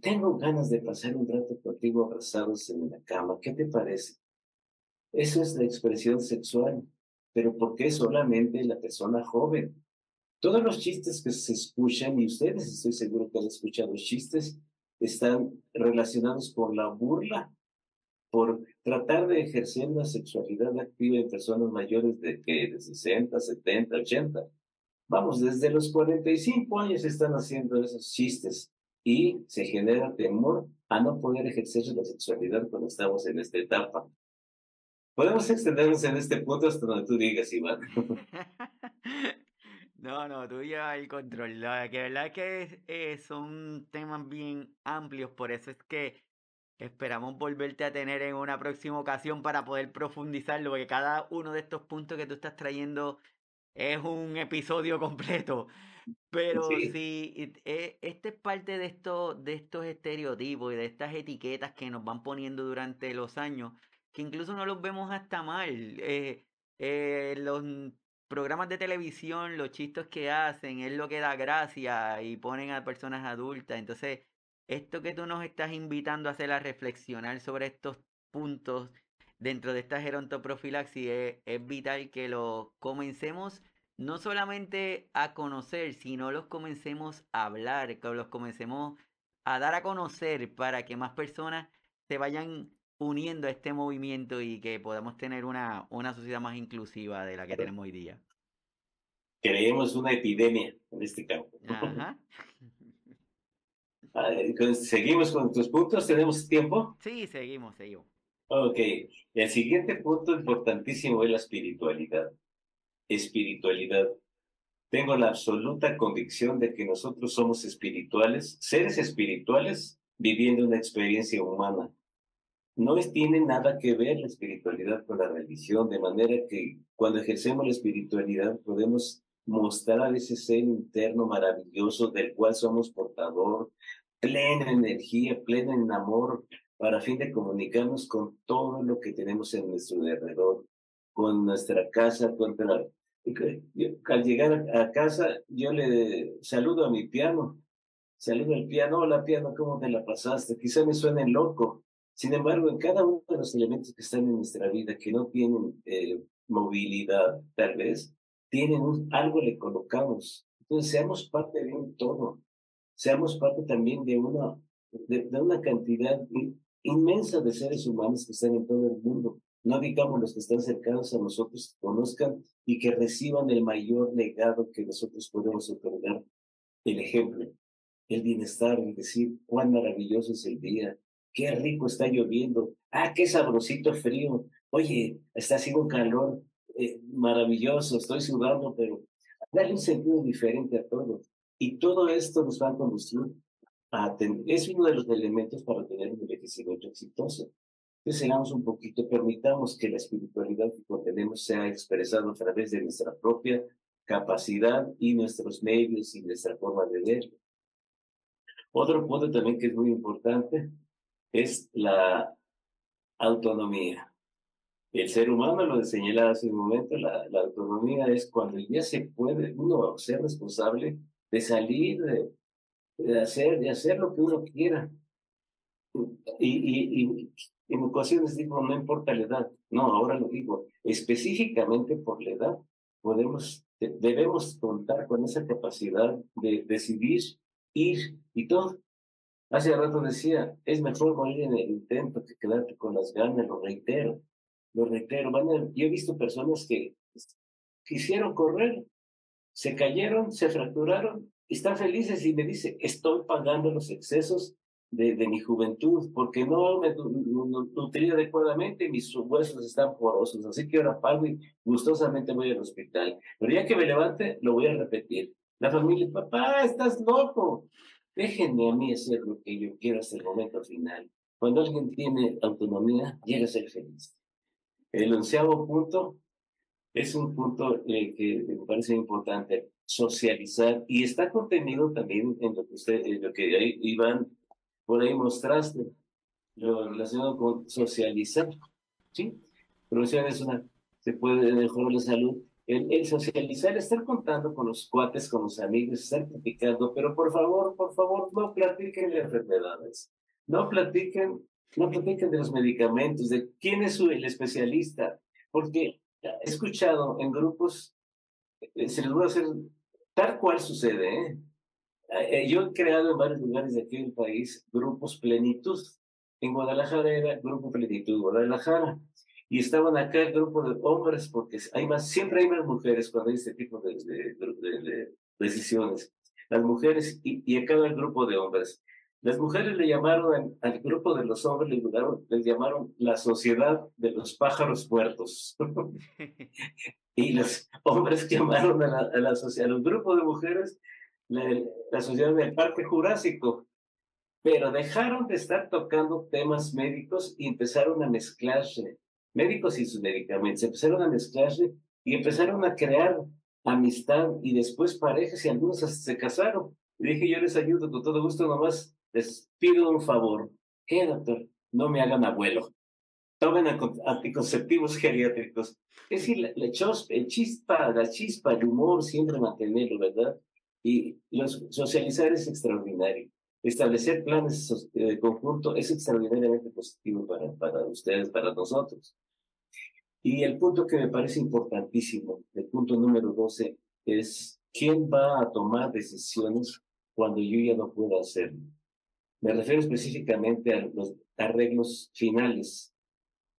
tengo ganas de pasar un rato contigo abrazados en la cama, ¿qué te parece? Eso es la expresión sexual, pero ¿por qué solamente la persona joven? Todos los chistes que se escuchan, y ustedes estoy seguro que han escuchado chistes, están relacionados con la burla, por tratar de ejercer una sexualidad activa en personas mayores de, que de 60, 70, 80. Vamos, desde los 45 años están haciendo esos chistes y se genera temor a no poder ejercer la sexualidad cuando estamos en esta etapa. Podemos extendernos en este punto hasta donde tú digas, Iván. No, no, tú llevas el control. La que verdad es que eh, son temas bien amplios, por eso es que esperamos volverte a tener en una próxima ocasión para poder profundizarlo, porque cada uno de estos puntos que tú estás trayendo es un episodio completo. Pero sí, eh, este es parte de, esto, de estos estereotipos y de estas etiquetas que nos van poniendo durante los años, que incluso no los vemos hasta mal. Eh, eh, los programas de televisión, los chistes que hacen, es lo que da gracia y ponen a personas adultas. Entonces, esto que tú nos estás invitando a hacer a reflexionar sobre estos puntos dentro de esta gerontoprofilaxis es, es vital que los comencemos no solamente a conocer, sino los comencemos a hablar, que los comencemos a dar a conocer para que más personas se vayan uniendo a este movimiento y que podamos tener una, una sociedad más inclusiva de la que tenemos hoy día. Creemos una epidemia en este campo. Ajá. ¿Seguimos con tus puntos? ¿Tenemos tiempo? Sí, seguimos, seguimos. Ok. El siguiente punto importantísimo es la espiritualidad. Espiritualidad. Tengo la absoluta convicción de que nosotros somos espirituales, seres espirituales viviendo una experiencia humana no tiene nada que ver la espiritualidad con la religión, de manera que cuando ejercemos la espiritualidad podemos mostrar ese ser interno maravilloso del cual somos portador, plena energía, plena en amor, para fin de comunicarnos con todo lo que tenemos en nuestro alrededor, con nuestra casa, con al llegar a casa yo le saludo a mi piano saluda al piano, hola piano, ¿cómo te la pasaste? Quizá me suene loco. Sin embargo, en cada uno de los elementos que están en nuestra vida, que no tienen eh, movilidad, tal vez, tienen un, algo le colocamos. Entonces, seamos parte de un todo. Seamos parte también de una, de, de una cantidad inmensa de seres humanos que están en todo el mundo. No digamos los que están cercanos a nosotros, que conozcan y que reciban el mayor legado que nosotros podemos otorgar. El ejemplo, el bienestar, el decir cuán maravilloso es el día, qué rico está lloviendo, ah, qué sabrosito frío, oye, está haciendo un calor eh, maravilloso, estoy sudando, pero darle un sentido diferente a todo. Y todo esto nos va a conducir a tener, es uno de los elementos para tener un envejecimiento exitoso. Entonces, seamos un poquito, permitamos que la espiritualidad que contenemos sea expresada a través de nuestra propia capacidad y nuestros medios y nuestra forma de ver. Otro punto también que es muy importante es la autonomía. El ser humano, lo señalaba hace un momento, la, la, autonomía es cuando ya se puede uno ser responsable de salir, de, de, hacer, de hacer lo que uno quiera. Y, y, y en ocasiones digo, no importa la edad, no, ahora lo digo, específicamente por la edad, podemos, debemos contar con esa capacidad de decidir ir y todo. Hace rato decía, es mejor morir en el intento que quedarte con las ganas, lo reitero, lo reitero. Van yo he visto personas que quisieron correr, se cayeron, se fracturaron, están felices y me dice, estoy pagando los excesos de, de mi juventud porque no me nutrí adecuadamente y mis huesos están porosos, así que ahora pago y gustosamente voy al hospital. Pero ya que me levante, lo voy a repetir. La familia, papá, estás loco. Déjenme a mí hacer lo que yo quiero hasta el momento final. Cuando alguien tiene autonomía, llega a ser feliz. El onceavo punto es un punto eh, que me parece importante, socializar, y está contenido también en lo que usted, en lo que Iván por ahí mostraste, lo relacionado con socializar, ¿sí? Profesión es una, se puede mejorar la salud, el, socializar, estar contando con los cuates, con los amigos, estar platicando, pero por favor, por favor, no platiquen de enfermedades, no platiquen, no platiquen de los medicamentos, de quién es el especialista, porque he escuchado en grupos, eh, se les voy a hacer tal cual sucede, ¿eh? Eh, yo he creado en varios lugares de aquí del país grupos plenitud. En Guadalajara era Grupo Plenitud Guadalajara y estaban acá el grupo de hombres, porque hay más, siempre hay más mujeres cuando hay este tipo de, de, decisiones. Las mujeres y, y acá el grupo de hombres. Las mujeres le llamaron al, grupo de los hombres, le llamaron, les llamaron la sociedad de los pájaros muertos. y los hombres llamaron a, la, a, la, a los grupos de mujeres la, la sociedad del Parque Jurásico pero dejaron de estar tocando temas médicos y empezaron a mezclarse médicos y sus medicamentos, empezaron a mezclarse y empezaron a crear amistad y después parejas y algunos hasta se casaron. Y dije, yo les ayudo con todo gusto, nomás les pido un favor. ¿Qué, doctor? No me hagan abuelo. Tomen anticonceptivos geriátricos. Es decir, la, la el chispa, la chispa, el humor, siempre mantenerlo, ¿verdad? Y los, socializar es extraordinario. Establecer planes de conjunto es extraordinariamente positivo para, para ustedes, para nosotros. Y el punto que me parece importantísimo, el punto número 12, es quién va a tomar decisiones cuando yo ya no pueda hacerlo. Me refiero específicamente a los arreglos finales.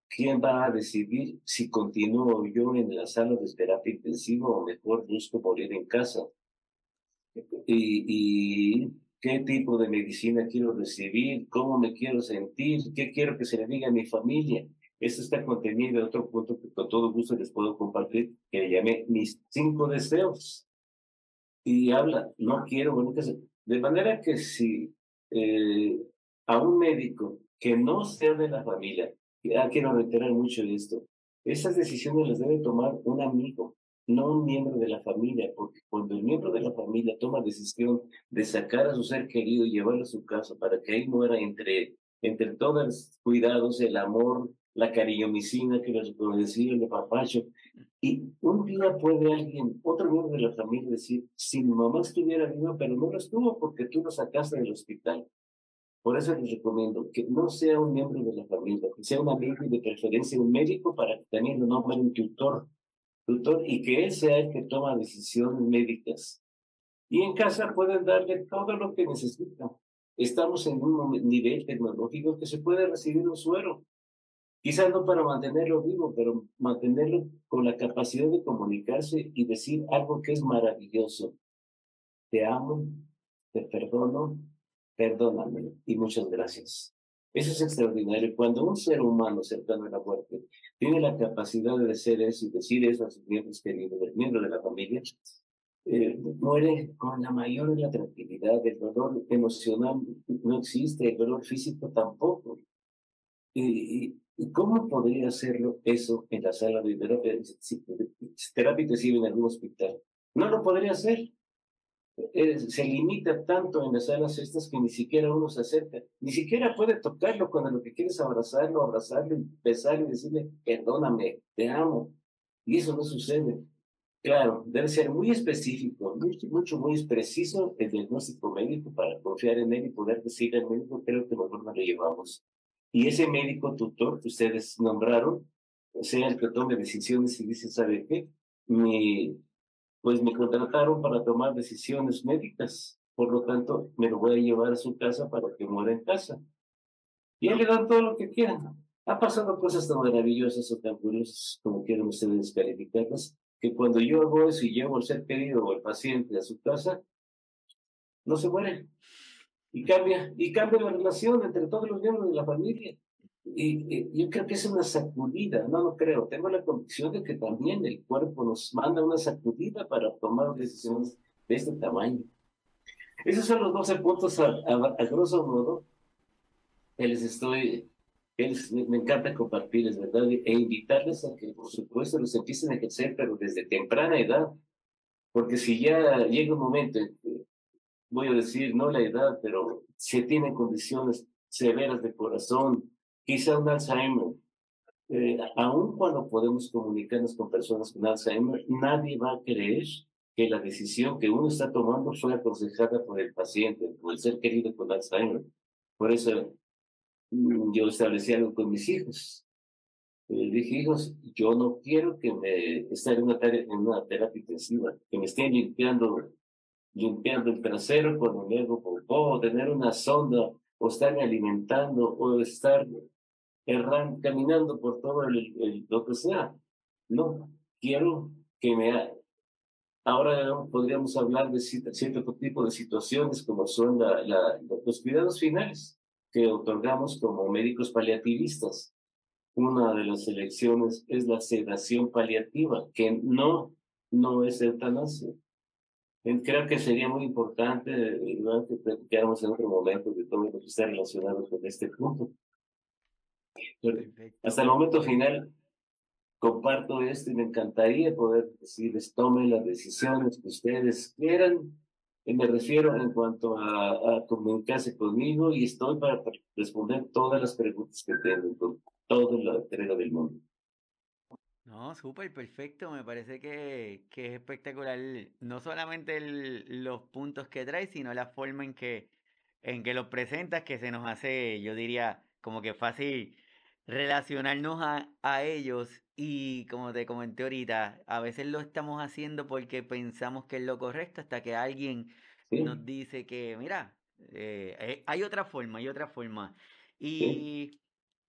¿Quién va a decidir si continúo yo en la sala de terapia intensiva o mejor busco morir en casa? Y qué tipo de medicina quiero recibir, cómo me quiero sentir, qué quiero que se le diga a mi familia. Esto está contenido en otro punto que con todo gusto les puedo compartir, que le llamé mis cinco deseos. Y habla, no quiero, bueno, de manera que si eh, a un médico que no sea de la familia, ya quiero reiterar mucho esto, esas decisiones las debe tomar un amigo, no un miembro de la familia, porque cuando el miembro de la familia toma decisión de sacar a su ser querido y llevarlo a su casa para que ahí muera entre, entre todos los cuidados, el amor, la cariñomicina que les decía el papacho, Y un día puede alguien, otro miembro de la familia, decir, si mi mamá estuviera viva, pero no lo estuvo porque tú lo sacaste del hospital. Por eso les recomiendo que no sea un miembro de la familia, que sea un amigo y de preferencia un médico para que también lo nombre un tutor, tutor y que él sea el que toma decisiones médicas. Y en casa pueden darle todo lo que necesitan. Estamos en un nivel tecnológico que se puede recibir un suero. Quizás no para mantenerlo vivo, pero mantenerlo con la capacidad de comunicarse y decir algo que es maravilloso. Te amo, te perdono, perdóname y muchas gracias. Eso es extraordinario. Cuando un ser humano cercano a la muerte tiene la capacidad de decir eso y decir eso a sus miembros queridos, miembros de la familia, eh, muere con la mayor de la tranquilidad. El dolor emocional no existe, el dolor físico tampoco. ¿Y, y cómo podría hacerlo eso en la sala de terapia, terapia intensiva en algún hospital? No lo podría hacer. Eh, se limita tanto en las salas estas que ni siquiera uno se acerca, ni siquiera puede tocarlo cuando lo que quiere es abrazarlo, abrazarlo, besarlo y decirle, perdóname, te amo. Y eso no sucede. Claro, debe ser muy específico, mucho, mucho, muy preciso el diagnóstico médico para confiar en él y poder decirle al médico, creo que mejor no lo llevamos. Y ese médico tutor que ustedes nombraron, sea el que tome decisiones y dice, ¿sabe qué? Mi, pues me contrataron para tomar decisiones médicas, por lo tanto me lo voy a llevar a su casa para que muera en casa. Y él le dan todo lo que quieran. Ha pasado cosas tan maravillosas o tan curiosas como quieran ustedes calificarlas, que cuando yo hago eso y llevo al ser querido o al paciente a su casa, no se muere. Y cambia, y cambia la relación entre todos los miembros de la familia. Y, yo creo que es una sacudida, no lo creo. Tengo la convicción de que también el cuerpo nos manda una sacudida para tomar decisiones de este tamaño. Esos son los 12 puntos a, a, grosso modo les estoy, que me encanta compartirles, ¿verdad? E invitarles a que, por supuesto, los empiecen a ejercer, pero desde temprana edad. Porque si ya llega un momento en que, voy a decir, no la edad, pero se tienen condiciones severas de corazón, quizá un Alzheimer. Eh, aun cuando podemos comunicarnos con personas con Alzheimer, nadie va a creer que la decisión que uno está tomando fue aconsejada por el paciente, por el ser querido con Alzheimer. Por eso mm, yo establecí algo con mis hijos. Eh, dije, hijos, yo no quiero que me esté en una, en una terapia intensiva, que me estén limpiando, limpiando el trasero cuando me hago popó, tener una sonda, o estarme alimentando, o estar erran, caminando por todo el, lo que sea. No, quiero que me... Ahora podríamos hablar de cierto tipo de situaciones como son la, la, los cuidados finales que otorgamos como médicos paliativistas. Una de las elecciones es la sedación paliativa, que no, no es eutanasia. Creo que sería muy importante eh, que platicáramos en otro momento de todo lo que está relacionado con este punto. Hasta el momento final comparto esto y me encantaría poder decirles, tomen las decisiones que ustedes quieran. Y me refiero en cuanto a, a comunicarse conmigo y estoy para responder todas las preguntas que tengan con toda la entrega del mundo. No, súper perfecto. Me parece que, que, es espectacular. No solamente los puntos que trae, sino la forma en que, en que los presentas, que se nos hace, yo diría, como que fácil relacionarnos a, a, ellos y como te comenté ahorita, a veces lo estamos haciendo porque pensamos que es lo correcto hasta que alguien nos dice que, mira, eh, eh, hay otra forma, hay otra forma. Y,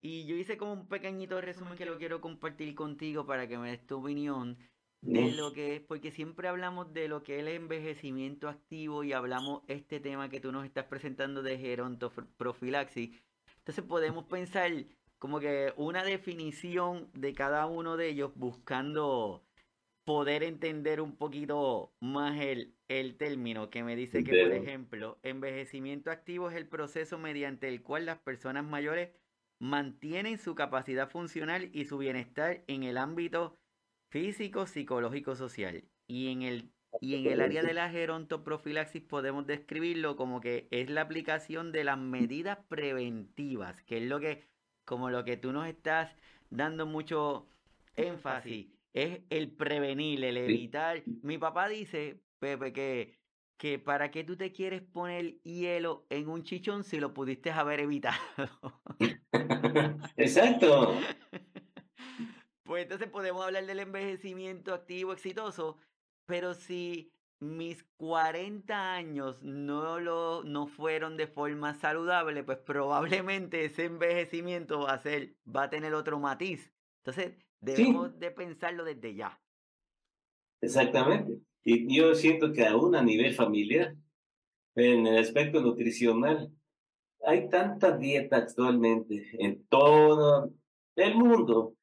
y yo hice como un pequeñito resumen que lo quiero compartir contigo para que me des tu opinión de lo que es, porque siempre hablamos de lo que es el envejecimiento activo y hablamos este tema que tú nos estás presentando de gerontoprofilaxis. Entonces podemos pensar como que una definición de cada uno de ellos buscando poder entender un poquito más el, el término que me dice que, por ejemplo, envejecimiento activo es el proceso mediante el cual las personas mayores mantienen su capacidad funcional y su bienestar en el ámbito físico, psicológico, social. Y en el, y en el área de la gerontoprofilaxis podemos describirlo como que es la aplicación de las medidas preventivas, que es lo que como lo que tú nos estás dando mucho énfasis, es el prevenir, el evitar. Mi papá dice, Pepe, que, que para qué tú te quieres poner hielo en un chichón si lo pudiste haber evitado. Exacto. Pues entonces podemos hablar del envejecimiento activo exitoso, pero si mis 40 años no, lo, no fueron de forma saludable, pues probablemente ese envejecimiento va a ser, va a tener otro matiz. Entonces, debemos de pensarlo desde ya. Exactamente. Y yo siento que aún a nivel familiar, en el aspecto nutricional, hay tanta dieta actualmente en todo el mundo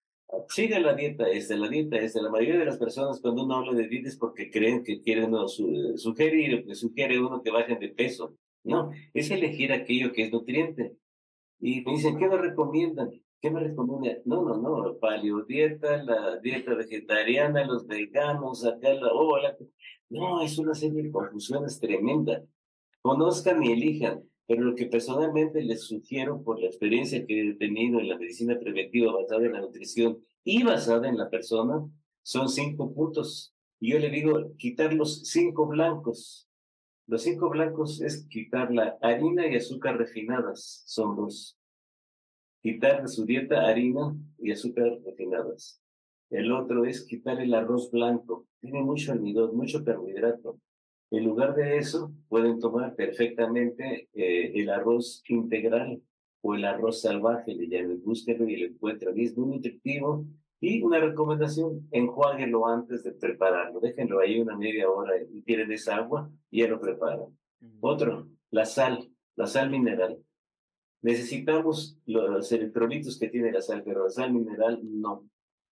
sigue la dieta esta, la dieta esta. La mayoría de las personas cuando uno habla de dieta es porque creen que quieren uno sugerir, que sugiere uno que bajen de peso. No, es elegir aquello que es nutriente. Y me dicen, ¿qué me recomiendan? ¿Qué me recomiendan? No, no, no, paleodieta, la dieta vegetariana, los veganos, acá la... Oh, No, es una serie de confusiones tremenda. Conozcan y elijan. Pero lo que personalmente les sugiero por la experiencia que he tenido en la medicina preventiva basada en la nutrición y basada en la persona son cinco puntos. Y yo le digo quitar los cinco blancos. Los cinco blancos es quitar la harina y azúcar refinadas, son dos. Quitar de su dieta harina y azúcar refinadas. El otro es quitar el arroz blanco. Tiene mucho almidón, mucho carbohidrato. En lugar de eso, pueden tomar perfectamente eh, el arroz integral o el arroz salvaje, le llaman, búsquenlo y lo encuentran. es muy nutritivo. Y una recomendación, enjuáguenlo antes de prepararlo. Déjenlo ahí una media hora y tienen esa agua y ya lo preparan. Otro, la sal, la sal mineral. Necesitamos los electrolitos que tiene la sal, pero la sal mineral no.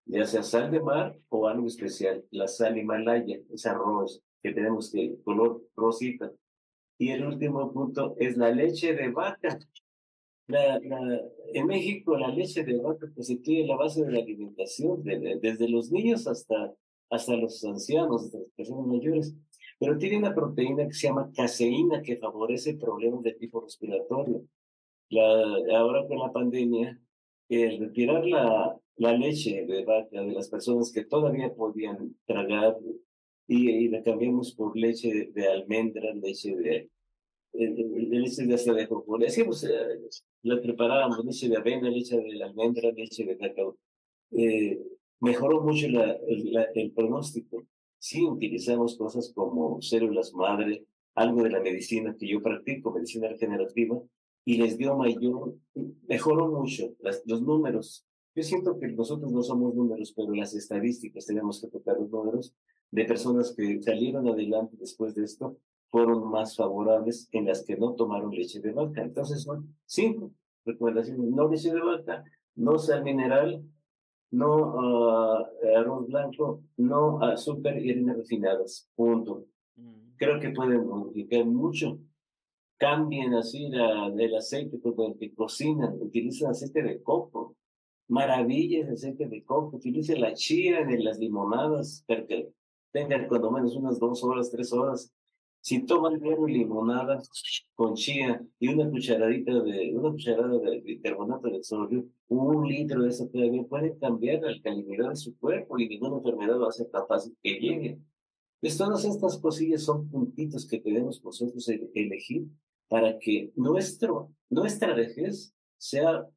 Ya sea sal de mar o algo especial. La sal Himalaya, es arroz, que tenemos que color rosita. Y el último punto es la leche de vaca. La, la, en México la leche de vaca constituye la base de la alimentación, desde los niños hasta, hasta los ancianos, hasta las personas mayores. Pero tiene una proteína que se llama caseína que favorece problemas de tipo respiratorio. La, ahora con la pandemia, el retirar la, la leche de vaca de las personas que todavía podían tragar y, la cambiamos por leche de, almendra, leche de, de, leche de hasta de coco. Le hacíamos, eh, la preparábamos, leche de avena, leche de almendra, leche de cacao. Eh, mejoró mucho la, el pronóstico. Sí utilizamos cosas como células madre, algo de la medicina que yo practico, medicina regenerativa, y les dio mayor, mejoró mucho las, los números. Yo siento que nosotros no somos números, pero las estadísticas tenemos que tocar los números de personas que salieron adelante después de esto fueron más favorables en las que no tomaron leche de vaca. Entonces son cinco recomendaciones. No leche de vaca, no sal mineral, no ah, arroz blanco, no azúcar y harinas refinadas. Punto. Mm. Creo que pueden modificar mucho. Cambien así la, el aceite con el que cocinan, utilicen aceite de coco. Maravillas aceite de coco, utilicen la chía en las limonadas, porque tengan cuando menos unas dos horas, tres horas. Si toman una limonada con chía y una cucharadita de, una cucharada de bicarbonato de sodio, un litro de eso todavía puede cambiar la alcalinidad de su cuerpo y ninguna enfermedad va a ser capaz que llegue. Pues todas estas cosillas son puntitos que tenemos nosotros elegir para que nuestro, nuestra vejez sea,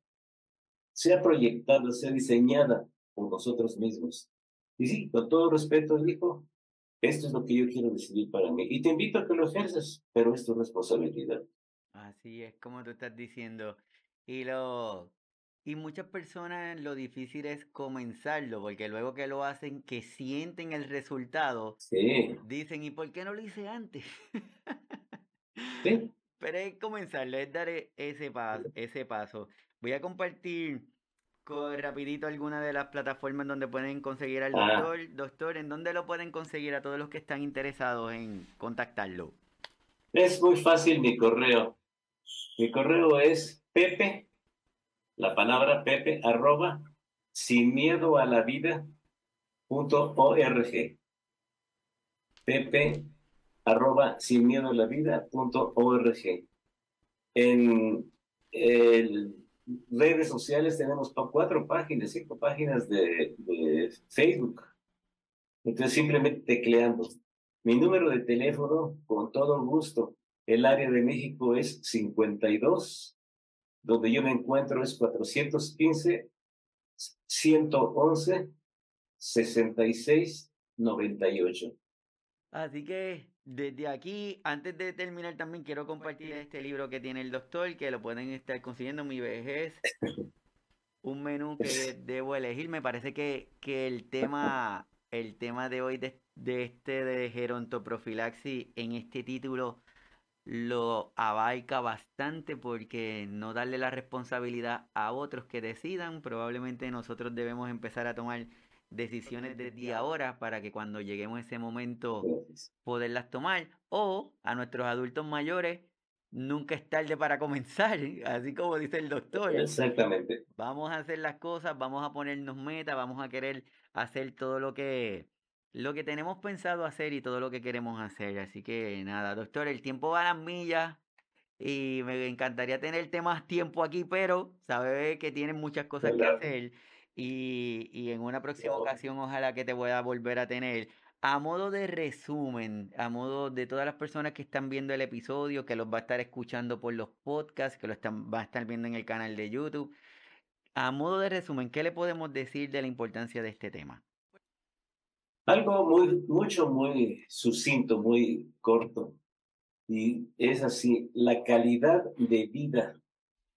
sea proyectada, sea diseñada por nosotros mismos. Y sí, con todo respeto, hijo, esto es lo que yo quiero decidir para mí. Y te invito a que lo ejerzas, pero es tu responsabilidad. Así es como tú estás diciendo. Y lo y muchas personas lo difícil es comenzarlo, porque luego que lo hacen, que sienten el resultado, sí. dicen, ¿y por qué no lo hice antes? sí. Pero es comenzarlo, es dar e, ese paso, ese paso. Voy a compartir rapidito alguna de las plataformas donde pueden conseguir al ah. doctor. Doctor, ¿en dónde lo pueden conseguir a todos los que están interesados en contactarlo? Es muy fácil mi correo. Mi correo es pepe, la palabra pepe, arroba, sin miedo a la vida, punto org. Pepe, arroba, sin miedo a la vida, punto org. En el redes sociales tenemos cuatro páginas, cinco páginas de, Facebook. Entonces, simplemente tecleando. Mi número de teléfono, con todo gusto. El área de México es 52, donde yo me encuentro es 415 111 66 98. Así que desde aquí, antes de terminar, también quiero compartir este libro que tiene el doctor, que lo pueden estar consiguiendo Mi vejez. Un menú que debo elegir. Me parece que, que el tema, el tema de hoy de, de este de gerontoprofilaxis en este título lo abarca bastante porque no darle la responsabilidad a otros que decidan, probablemente nosotros debemos empezar a tomar decisiones desde ahora para que cuando lleguemos a ese momento poderlas tomar o a nuestros adultos mayores nunca es tarde para comenzar, así como dice el doctor. Exactamente. Vamos a hacer las cosas, vamos a ponernos metas, vamos a querer hacer todo lo que lo que tenemos pensado hacer y todo lo que queremos hacer. Así que nada, doctor, el tiempo va a las millas y me encantaría tenerte más tiempo aquí, pero sabe que tienes muchas cosas que hacer y, y en una próxima ocasión ojalá que te pueda volver a tener. A modo de resumen, a modo de todas las personas que están viendo el episodio, que los va a estar escuchando por los podcasts, que lo están, va a estar viendo en el canal de YouTube, a modo de resumen, ¿qué le podemos decir de la importancia de este tema? Algo muy, mucho, muy sucinto, muy corto. Y es así, la calidad de vida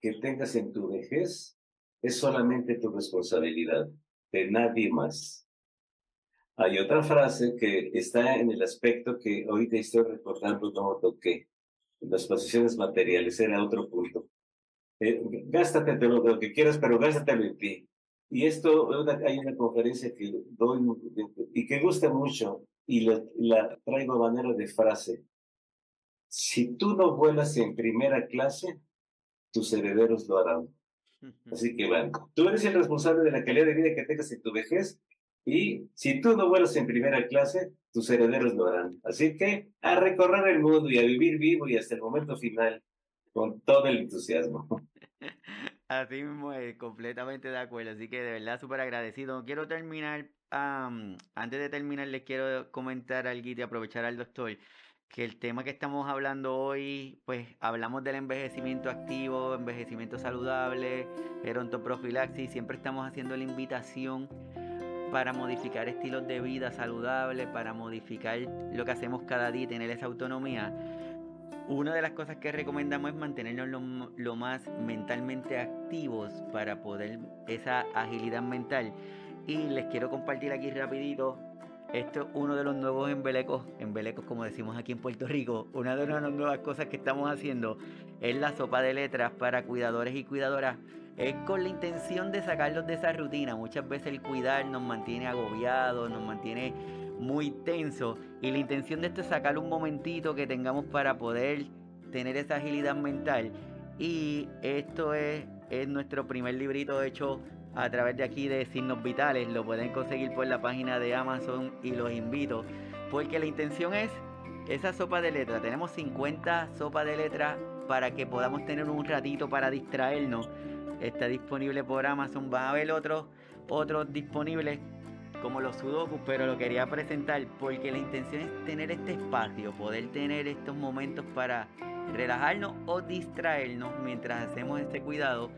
que tengas en tu vejez es solamente tu responsabilidad, de nadie más. Hay otra frase que está en el aspecto que hoy te estoy recordando, no toqué. Las posiciones materiales era otro punto. Eh, gástate lo, lo que quieras, pero gástatelo en ti. Y esto, hay una conferencia que doy y que gusta mucho y la, la traigo a manera de frase. Si tú no vuelas en primera clase, tus herederos lo harán. Así que bueno, tú eres el responsable de la calidad de vida que tengas en tu vejez y si tú no vuelas en primera clase, tus herederos lo harán. Así que a recorrer el mundo y a vivir vivo y hasta el momento final con todo el entusiasmo. Así mismo es, completamente de acuerdo. Así que de verdad súper agradecido. Quiero terminar, antes de terminar les quiero comentar algo y aprovechar al doctor que el tema que estamos hablando hoy, pues hablamos del envejecimiento activo, envejecimiento saludable, gerontoprofilaxis, siempre estamos haciendo la invitación para modificar estilos de vida saludables, para modificar lo que hacemos cada día tener esa autonomía. Una de las cosas que recomendamos es mantenernos lo, más mentalmente activos para poder esa agilidad mental. Y les quiero compartir aquí rapidito, esto es uno de los nuevos embelecos, embelecos como decimos aquí en Puerto Rico, una de las nuevas cosas que estamos haciendo es la sopa de letras para cuidadores y cuidadoras. Es con la intención de sacarlos de esa rutina. Muchas veces el cuidar nos mantiene agobiados, nos mantiene muy tenso y la intención de esto es sacar un momentito que tengamos para poder tener esa agilidad mental. Y esto es, es nuestro primer librito hecho a través de aquí de Signos Vitales, lo pueden conseguir por la página de Amazon y los invito porque la intención es esa sopa de letras, tenemos 50 sopas de letras para que podamos tener un ratito para distraernos. Está disponible por Amazon, va a haber otros otros disponibles como los sudokus, pero lo quería presentar porque la intención es tener este espacio, poder tener estos momentos para relajarnos o distraernos mientras hacemos este cuidado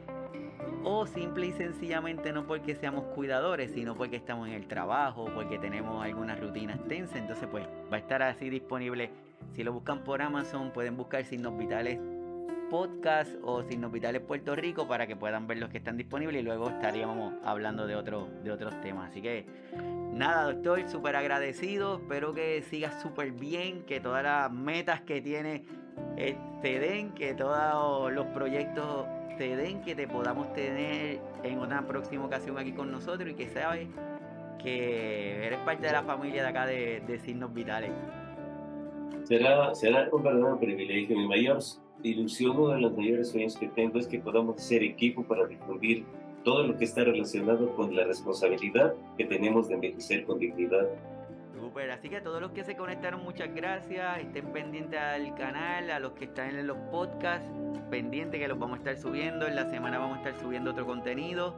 o simple y sencillamente no porque seamos cuidadores, sino porque estamos en el trabajo, porque tenemos algunas rutinas tensas, entonces pues va a estar así disponible. Si lo buscan por Amazon, pueden buscar signos vitales podcast o Signos Vitales Puerto Rico para que puedan ver los que están disponibles y luego estaríamos hablando de, otro, de otros temas. Así que nada, doctor, súper agradecido. Espero que sigas súper bien, que todas las metas que tiene eh, te den, que todos los proyectos te den, que te podamos tener en una próxima ocasión aquí con nosotros y que sabes que eres parte de la familia de acá de, de Signos Vitales. Será, será un verdadero privilegio. Mi mayor ilusión, uno de los mayores sueños que tengo es que podamos ser equipo para difundir todo lo que está relacionado con la responsabilidad que tenemos de envejecer con dignidad. Super, así que a todos los que se conectaron, muchas gracias. Estén pendientes al canal, a los que están en los podcasts, pendientes que los vamos a estar subiendo. En la semana vamos a estar subiendo otro contenido.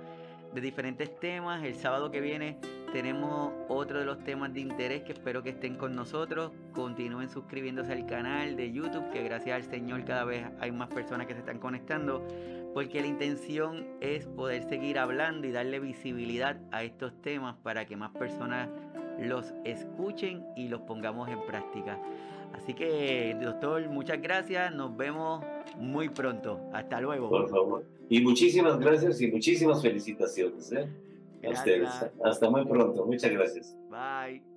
De diferentes temas. El sábado que viene tenemos otro de los temas de interés que espero que estén con nosotros. Continúen suscribiéndose al canal de YouTube, que gracias al Señor cada vez hay más personas que se están conectando, porque la intención es poder seguir hablando y darle visibilidad a estos temas para que más personas los escuchen y los pongamos en práctica. Así que, doctor, muchas gracias. Nos vemos muy pronto. Hasta luego. Por favor. Y muchísimas gracias y muchísimas felicitaciones. ¿eh? A ustedes. Hasta muy pronto. Muchas gracias. Bye.